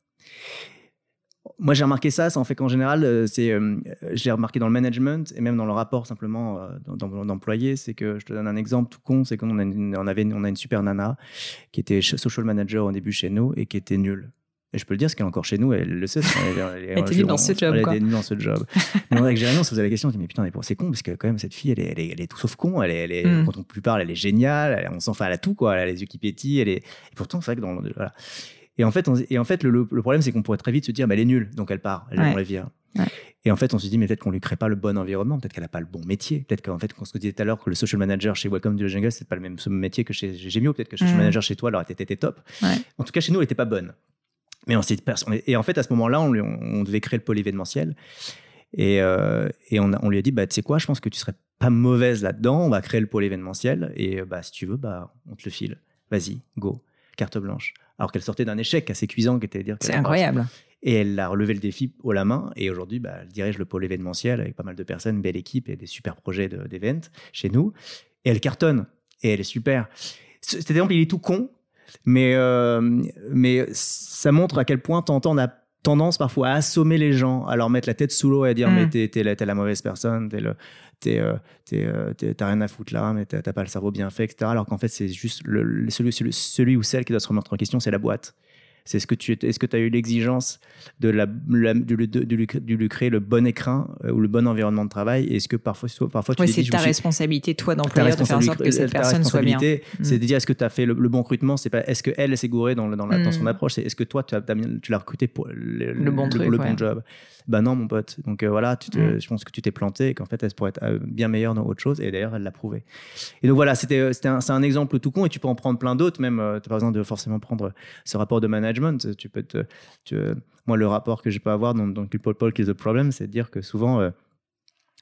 B: moi, j'ai remarqué ça, ça en fait qu'en général, euh, c'est, euh, je l'ai remarqué dans le management et même dans le rapport simplement euh, d'employés, c'est que je te donne un exemple tout con, c'est qu'on a une, on avait, on a une super nana qui était social manager au début chez nous et qui était nulle. Et je peux le dire, parce qu'elle est encore chez nous, elle le sait.
A: Elle, était nulle dans ce job.
B: Elle était nulle dans ce job. mais avec Jérémy, on se posait la question, on dit, mais putain, c'est con, parce que quand même, cette fille, elle est, elle est, est tout sauf con. Elle est, mm. Quand on plus parle, elle est géniale. on s'en fait, elle a tout, quoi. Elle a les yeux qui pétillent. Elle est... Et pourtant, c'est vrai que dans le. Voilà. Et en fait, et en fait le, problème, c'est qu'on pourrait très vite se dire, bah, elle est nulle, donc elle part, elle ouais. vient. Et en fait, on se dit, mais peut-être qu'on lui crée pas le bon environnement, peut-être qu'elle n'a pas le bon métier, peut-être qu'en fait, qu'on se disait tout à l'heure que le social manager chez Welcome to the Jungle, c'est pas le même métier que chez Gemio, peut-être que le social mm. manager chez toi, alors, était, top. En tout cas, chez nous, elle n'était pas bonne. Mais on et en fait, à ce moment-là, on, on, devait créer le pôle événementiel. Et, euh, et on, on, lui a dit, bah, tu sais quoi, je pense que tu serais pas mauvaise là-dedans, on va créer le pôle événementiel, et bah, si tu veux, bah, on te le file. Vas-y, go, carte blanche alors qu'elle sortait d'un échec assez cuisant qui était dire
A: c'est incroyable.
B: et elle a relevé le défi haut la main et aujourd'hui bah, elle dirige le pôle événementiel avec pas mal de personnes belle équipe et des super projets d'event chez nous. Et elle cartonne et elle est super. Cet exemple il est tout con mais euh, mais ça montre à quel point t'entends on a tendance parfois à assommer les gens, à leur mettre la tête sous l'eau et à dire
A: Mm.
B: mais t'es, la, t'es la mauvaise personne, t'es le, t'es, euh, euh, t'es- t'as rien à foutre là, mais t'as, pas le cerveau bien fait, etc. Alors qu'en fait c'est juste le, le- celui, celui, celui ou celle qui doit se remettre en question, c'est la boîte. C'est ce que tu est-ce que tu as eu l'exigence de, la, la- de, de, de lui, de lui créer le bon écrin euh, ou le bon environnement de travail? Est-ce que parfois, parfois tu
A: Ouais, c'est ta responsabilité, toi, d'employeur, de faire en sorte que cette
B: ta
A: personne soit bien. Mm.
B: C'est de dire est-ce que tu as fait le, le bon recrutement? C'est pas est-ce que elle s'est gourée dans, le- dans, la, dans son
A: Mm.
B: approche? C'est est-ce que toi tu, as, l'as recruté pour le,
A: Le bon truc,
B: le
A: ouais.
B: bon job? Bah non mon pote. Donc euh, voilà, tu te-
A: Mm.
B: je pense que tu t'es planté et qu'en fait elle pourrait être euh, bien meilleure dans autre chose et d'ailleurs elle l'a prouvé. Et donc voilà, c'était euh, un, c'est un exemple tout con et tu peux en prendre plein d'autres même. euh, T'as pas besoin de forcément prendre ce rapport de management. Tu peux te, tu- moi le rapport que je peux avoir dans, dans Paul Paul qui est the problem, c'est de dire que souvent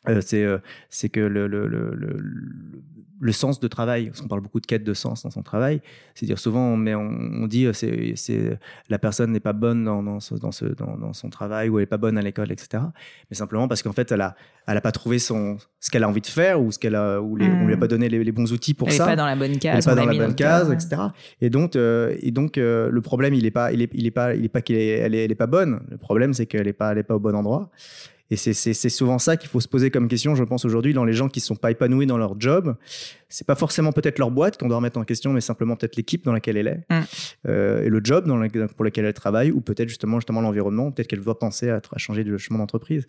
B: euh, euh, c'est euh, que le, le, le, le, sens de travail, parce qu'on parle beaucoup de quête de sens dans son travail, c'est-à-dire souvent on, met, on, on dit euh, c'est la personne n'est pas bonne dans, dans, ce, dans, ce, dans, son travail ou elle est pas bonne à l'école, etc. Mais simplement parce qu'en fait elle a, elle a pas trouvé son, ce qu'elle a envie de faire ou ce qu'elle a, ou les, on lui a pas donné les, les bons outils pour
A: Elle
B: ça
A: pas dans la bonne
B: elle
A: case.
B: est pas
A: on l'a
B: dans la bonne case, etc. Et donc, euh, et donc le problème, il est pas, il est, il est pas, il est pas qu'elle est, elle est, elle est pas bonne. Le problème, c'est qu'elle est pas, elle est pas au bon endroit. Et c'est, souvent ça qu'il faut se poser comme question, je pense aujourd'hui, dans les gens qui sont pas épanouis dans leur job. C'est pas forcément peut-être leur boîte qu'on doit remettre en question, mais simplement peut-être l'équipe dans laquelle elle est
A: Mm.
B: euh, et le job dans pour lequel elle travaille, ou peut-être justement justement l'environnement. Peut-être qu'elle doit penser à, à changer de chemin d'entreprise,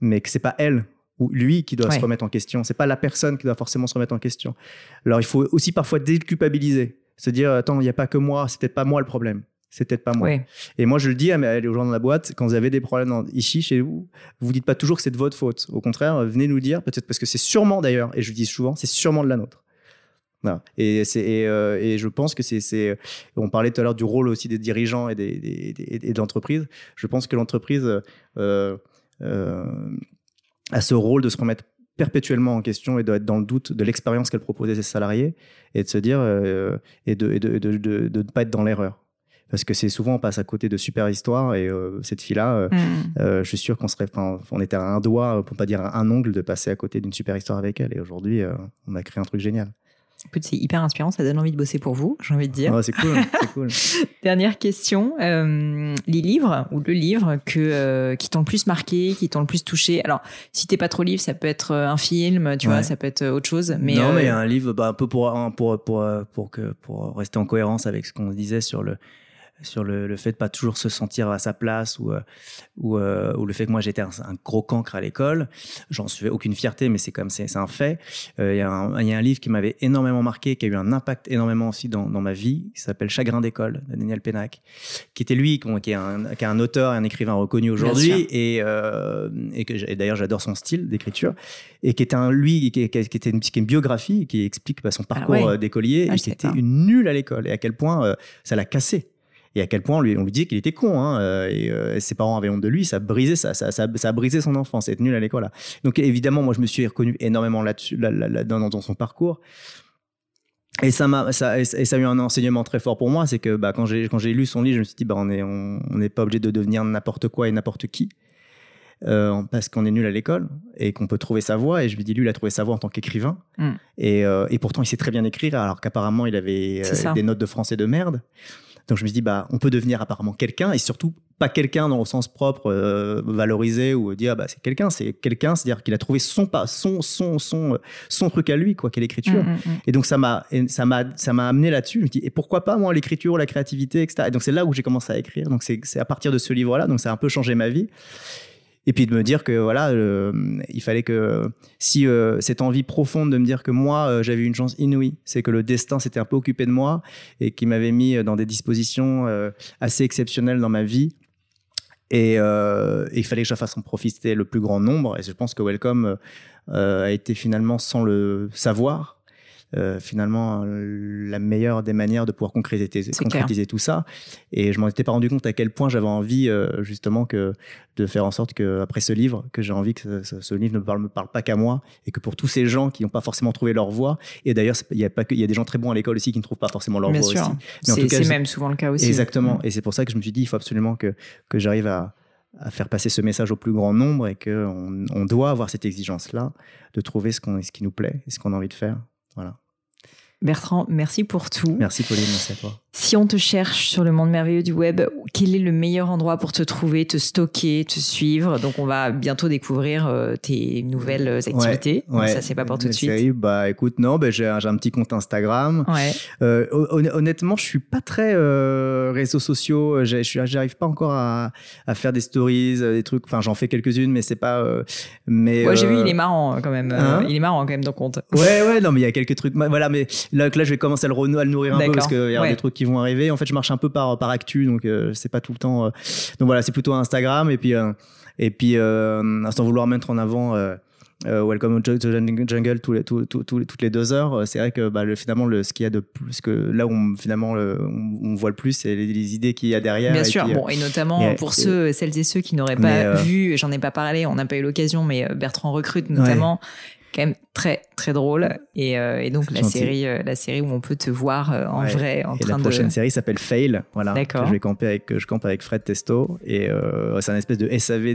B: mais que c'est pas elle ou lui qui doit
A: Ouais.
B: se remettre en question. C'est pas la personne qui doit forcément se remettre en question. Alors il faut aussi parfois déculpabiliser, se dire attends, il n'y a pas que moi, c'est peut-être pas moi le problème. C'est peut-être pas moi. Et moi, je le dis à mes- aux gens dans la boîte, quand vous avez des problèmes dans- ici, chez vous, vous dites pas toujours que c'est de votre faute. Au contraire, venez nous dire, peut-être parce que c'est sûrement d'ailleurs, et je le dis souvent, c'est sûrement de la nôtre. Voilà. Et, c'est, et, euh, et je pense que c'est. On parlait tout à l'heure du rôle aussi des dirigeants et, des, des- des- et de l'entreprise. Je pense que l'entreprise euh, euh, a ce rôle de se remettre perpétuellement en question et doit être dans le doute de l'expérience qu'elle propose à ses salariés et de se dire et de et de, de, de- de ne pas être dans l'erreur. Parce que c'est souvent on passe à côté de super histoires et euh, cette fille-là, euh,
A: Mm.
B: euh, je suis sûr qu'on serait, on était à un doigt, pour pas dire un ongle, de passer à côté d'une super histoire avec elle. Et aujourd'hui, on a créé un truc génial.
A: Écoute, c'est hyper inspirant, ça donne envie de bosser pour vous, j'ai envie de dire.
B: C'est cool.
A: Dernière question, euh, les livres ou le livre que, euh, qui t'ont le plus marqué, qui t'ont le plus touché. Alors, si t'es pas trop livre, ça peut être un film, tu
B: Ouais.
A: vois, ça peut être autre chose. Mais,
B: non,
A: euh,
B: mais un livre, bah, un peu pour, pour, pour, pour, que, pour rester en cohérence avec ce qu'on disait sur le, sur le, le fait de pas toujours se sentir à sa place ou, euh, ou, euh, ou le fait que moi j'étais un, un gros cancre à l'école. J'en suis aucune fierté, mais c'est comme c'est un fait. Euh, Il y, a un- il y a un livre qui m'avait énormément marqué, qui a eu un impact énormément aussi dans, dans ma vie, qui s'appelle Chagrin d'école de Daniel Pénac, qui était lui, qui est un, qui est un auteur et un écrivain reconnu aujourd'hui, et, euh, et que d'ailleurs j'adore son style d'écriture, et qui était un lui, qui, était une, qui est une biographie qui explique bah, son parcours
A: ouais.
B: euh, d'écolier
A: Ah,
B: et qui était
A: pas.
B: une nulle à l'école et à quel point euh, ça l'a cassé. Et à quel point on lui, on lui disait qu'il était con, hein, euh, et, euh, ses parents avaient honte de lui, ça a brisé, ça, ça, ça, ça a brisé son enfance, être nul à l'école. là. Donc évidemment, moi je me suis reconnu énormément là-dessus, là, là- là- dans, dans son parcours. Et ça m'a, ça, et ça a eu un enseignement très fort pour moi, c'est que bah, quand j'ai quand j'ai lu son livre, je me suis dit bah on est on on n'est pas obligé de devenir n'importe quoi et n'importe qui. euh, parce qu'on est nul à l'école et qu'on peut trouver sa voie. Et je me dis, lui, il a trouvé sa voie en tant qu'écrivain.
A: Mm.
B: Et, euh, et pourtant, il sait très bien écrire, alors qu'apparemment, il avait euh, des notes de français de merde. Donc je me suis dit, bah, on peut devenir apparemment quelqu'un, et surtout pas quelqu'un dans le sens propre, euh, valorisé, ou dire, bah, c'est quelqu'un, c'est quelqu'un, c'est-à-dire qu'il a trouvé son, pas, son, son, son, son truc à lui, quoi, qu'est l'écriture.
A: Mm, mm, mm.
B: Et donc ça m'a ça m'a ça m'a amené là-dessus. Je me dis et pourquoi pas moi l'écriture, la créativité, etc. Et donc c'est là où j'ai commencé à écrire. Donc c'est c'est à partir de ce livre-là. Donc ça a un peu changé ma vie. Et puis de me dire que voilà, euh, il fallait que si euh, cette envie profonde de me dire que moi euh, j'avais une chance inouïe, c'est que le destin s'était un peu occupé de moi et qui m'avait mis dans des dispositions euh, assez exceptionnelles dans ma vie. Et, euh, et il fallait que je fasse en profiter le plus grand nombre. Et je pense que Welcome euh, a été finalement sans le savoir. Euh, finalement euh, la meilleure des manières de pouvoir concrétiser, tout ça et je m'en étais pas rendu compte à quel point j'avais envie euh, justement que de faire en sorte que après ce livre que j'ai envie que ce, livre ne parle, me parle pas qu'à moi et que pour tous ces gens qui n'ont pas forcément trouvé leur voie et d'ailleurs il y a pas que il y a des gens très bons à l'école aussi qui ne trouvent pas forcément leur
A: Bien
B: voie
A: sûr.
B: aussi Mais en
A: C'est
B: tout cas,
A: c'est
B: je-
A: même souvent le cas aussi.
B: Exactement.
A: Mm.
B: Et c'est pour ça que je me suis dit, il faut absolument que, que j'arrive à, à faire passer ce message au plus grand nombre et qu'on on doit avoir cette exigence-là de trouver ce, qu'on, ce qui nous plaît et ce qu'on a envie de faire. Voilà.
A: Bertrand, merci pour tout.
B: Merci Pauline, merci à toi.
A: Si on te cherche sur le monde merveilleux du web, quel est le meilleur endroit pour te trouver, te stocker, te suivre? Donc, on va bientôt découvrir euh, tes nouvelles activités.
B: Ouais,
A: ça, c'est pas pour tout de suite.
B: Bah, écoute, non, bah, j'ai un, un, petit compte Instagram.
A: Ouais.
B: Euh, honnêtement, je suis pas très euh, réseaux sociaux. J'arrive pas encore à, à, faire des stories, des trucs. Enfin, j'en fais quelques-unes, mais c'est pas. Euh, mais.
A: Ouais, j'ai vu, il est marrant quand même. Hein? il est marrant quand même ton compte.
B: Ouais, ouais, non, mais il y a quelques trucs. Voilà, mais là, là je vais commencer à le, à le nourrir un peu parce qu'il y a des trucs qui vont arriver. En fait, je marche un peu par par actu, donc euh, c'est pas tout le temps. Euh, donc voilà, c'est plutôt Instagram et puis euh, et puis sans vouloir mettre en avant. Welcome to Jungle tous les, tous, tous, toutes les deux heures. C'est vrai que bah, le, finalement, le, ce qu'il y a de plus que là où on, finalement le, on, voit le plus, c'est les, idées qu'il y a derrière.
A: Bien sûr, bon, et notamment pour ceux, celles et ceux qui n'auraient pas vu, j'en ai pas parlé, on n'a pas eu l'occasion, mais Bertrand recrute notamment quand même très très drôle. Et, euh, et donc la série euh, la série où on peut te voir euh, en vrai en
B: et
A: train
B: la prochaine série s'appelle Fail voilà
A: D'accord.
B: je vais camper avec je campe avec Fred Testo. Et c'est un espèce de SAV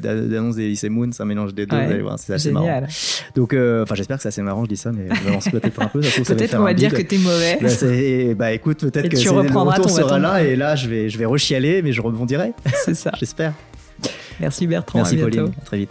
B: d'annonce des lycées Moon c'est un mélange des deux
A: ouais.
B: c'est assez Génial. marrant. Donc enfin j'espère que c'est assez marrant je dis ça mais j'avance peut-être un peu
A: peut-être qu'on va dire que t'es mauvais.
B: Bah, bah écoute peut-être que
A: tu
B: le
A: retour
B: sera là et là je vais je vais rechialer mais je rebondirai.
A: C'est ça.
B: J'espère.
A: Merci Bertrand
B: merci
A: à
B: Pauline. Très vite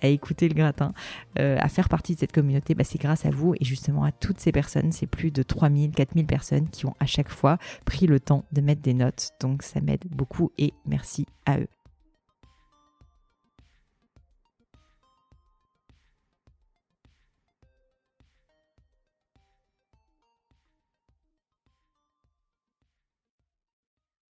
A: à écouter le gratin, euh, à faire partie de cette communauté, bah, c'est grâce à vous, et justement à toutes ces personnes c'est plus de 3000, 4000 personnes qui ont à chaque fois pris le temps de mettre des notes. Donc ça m'aide beaucoup et merci à eux.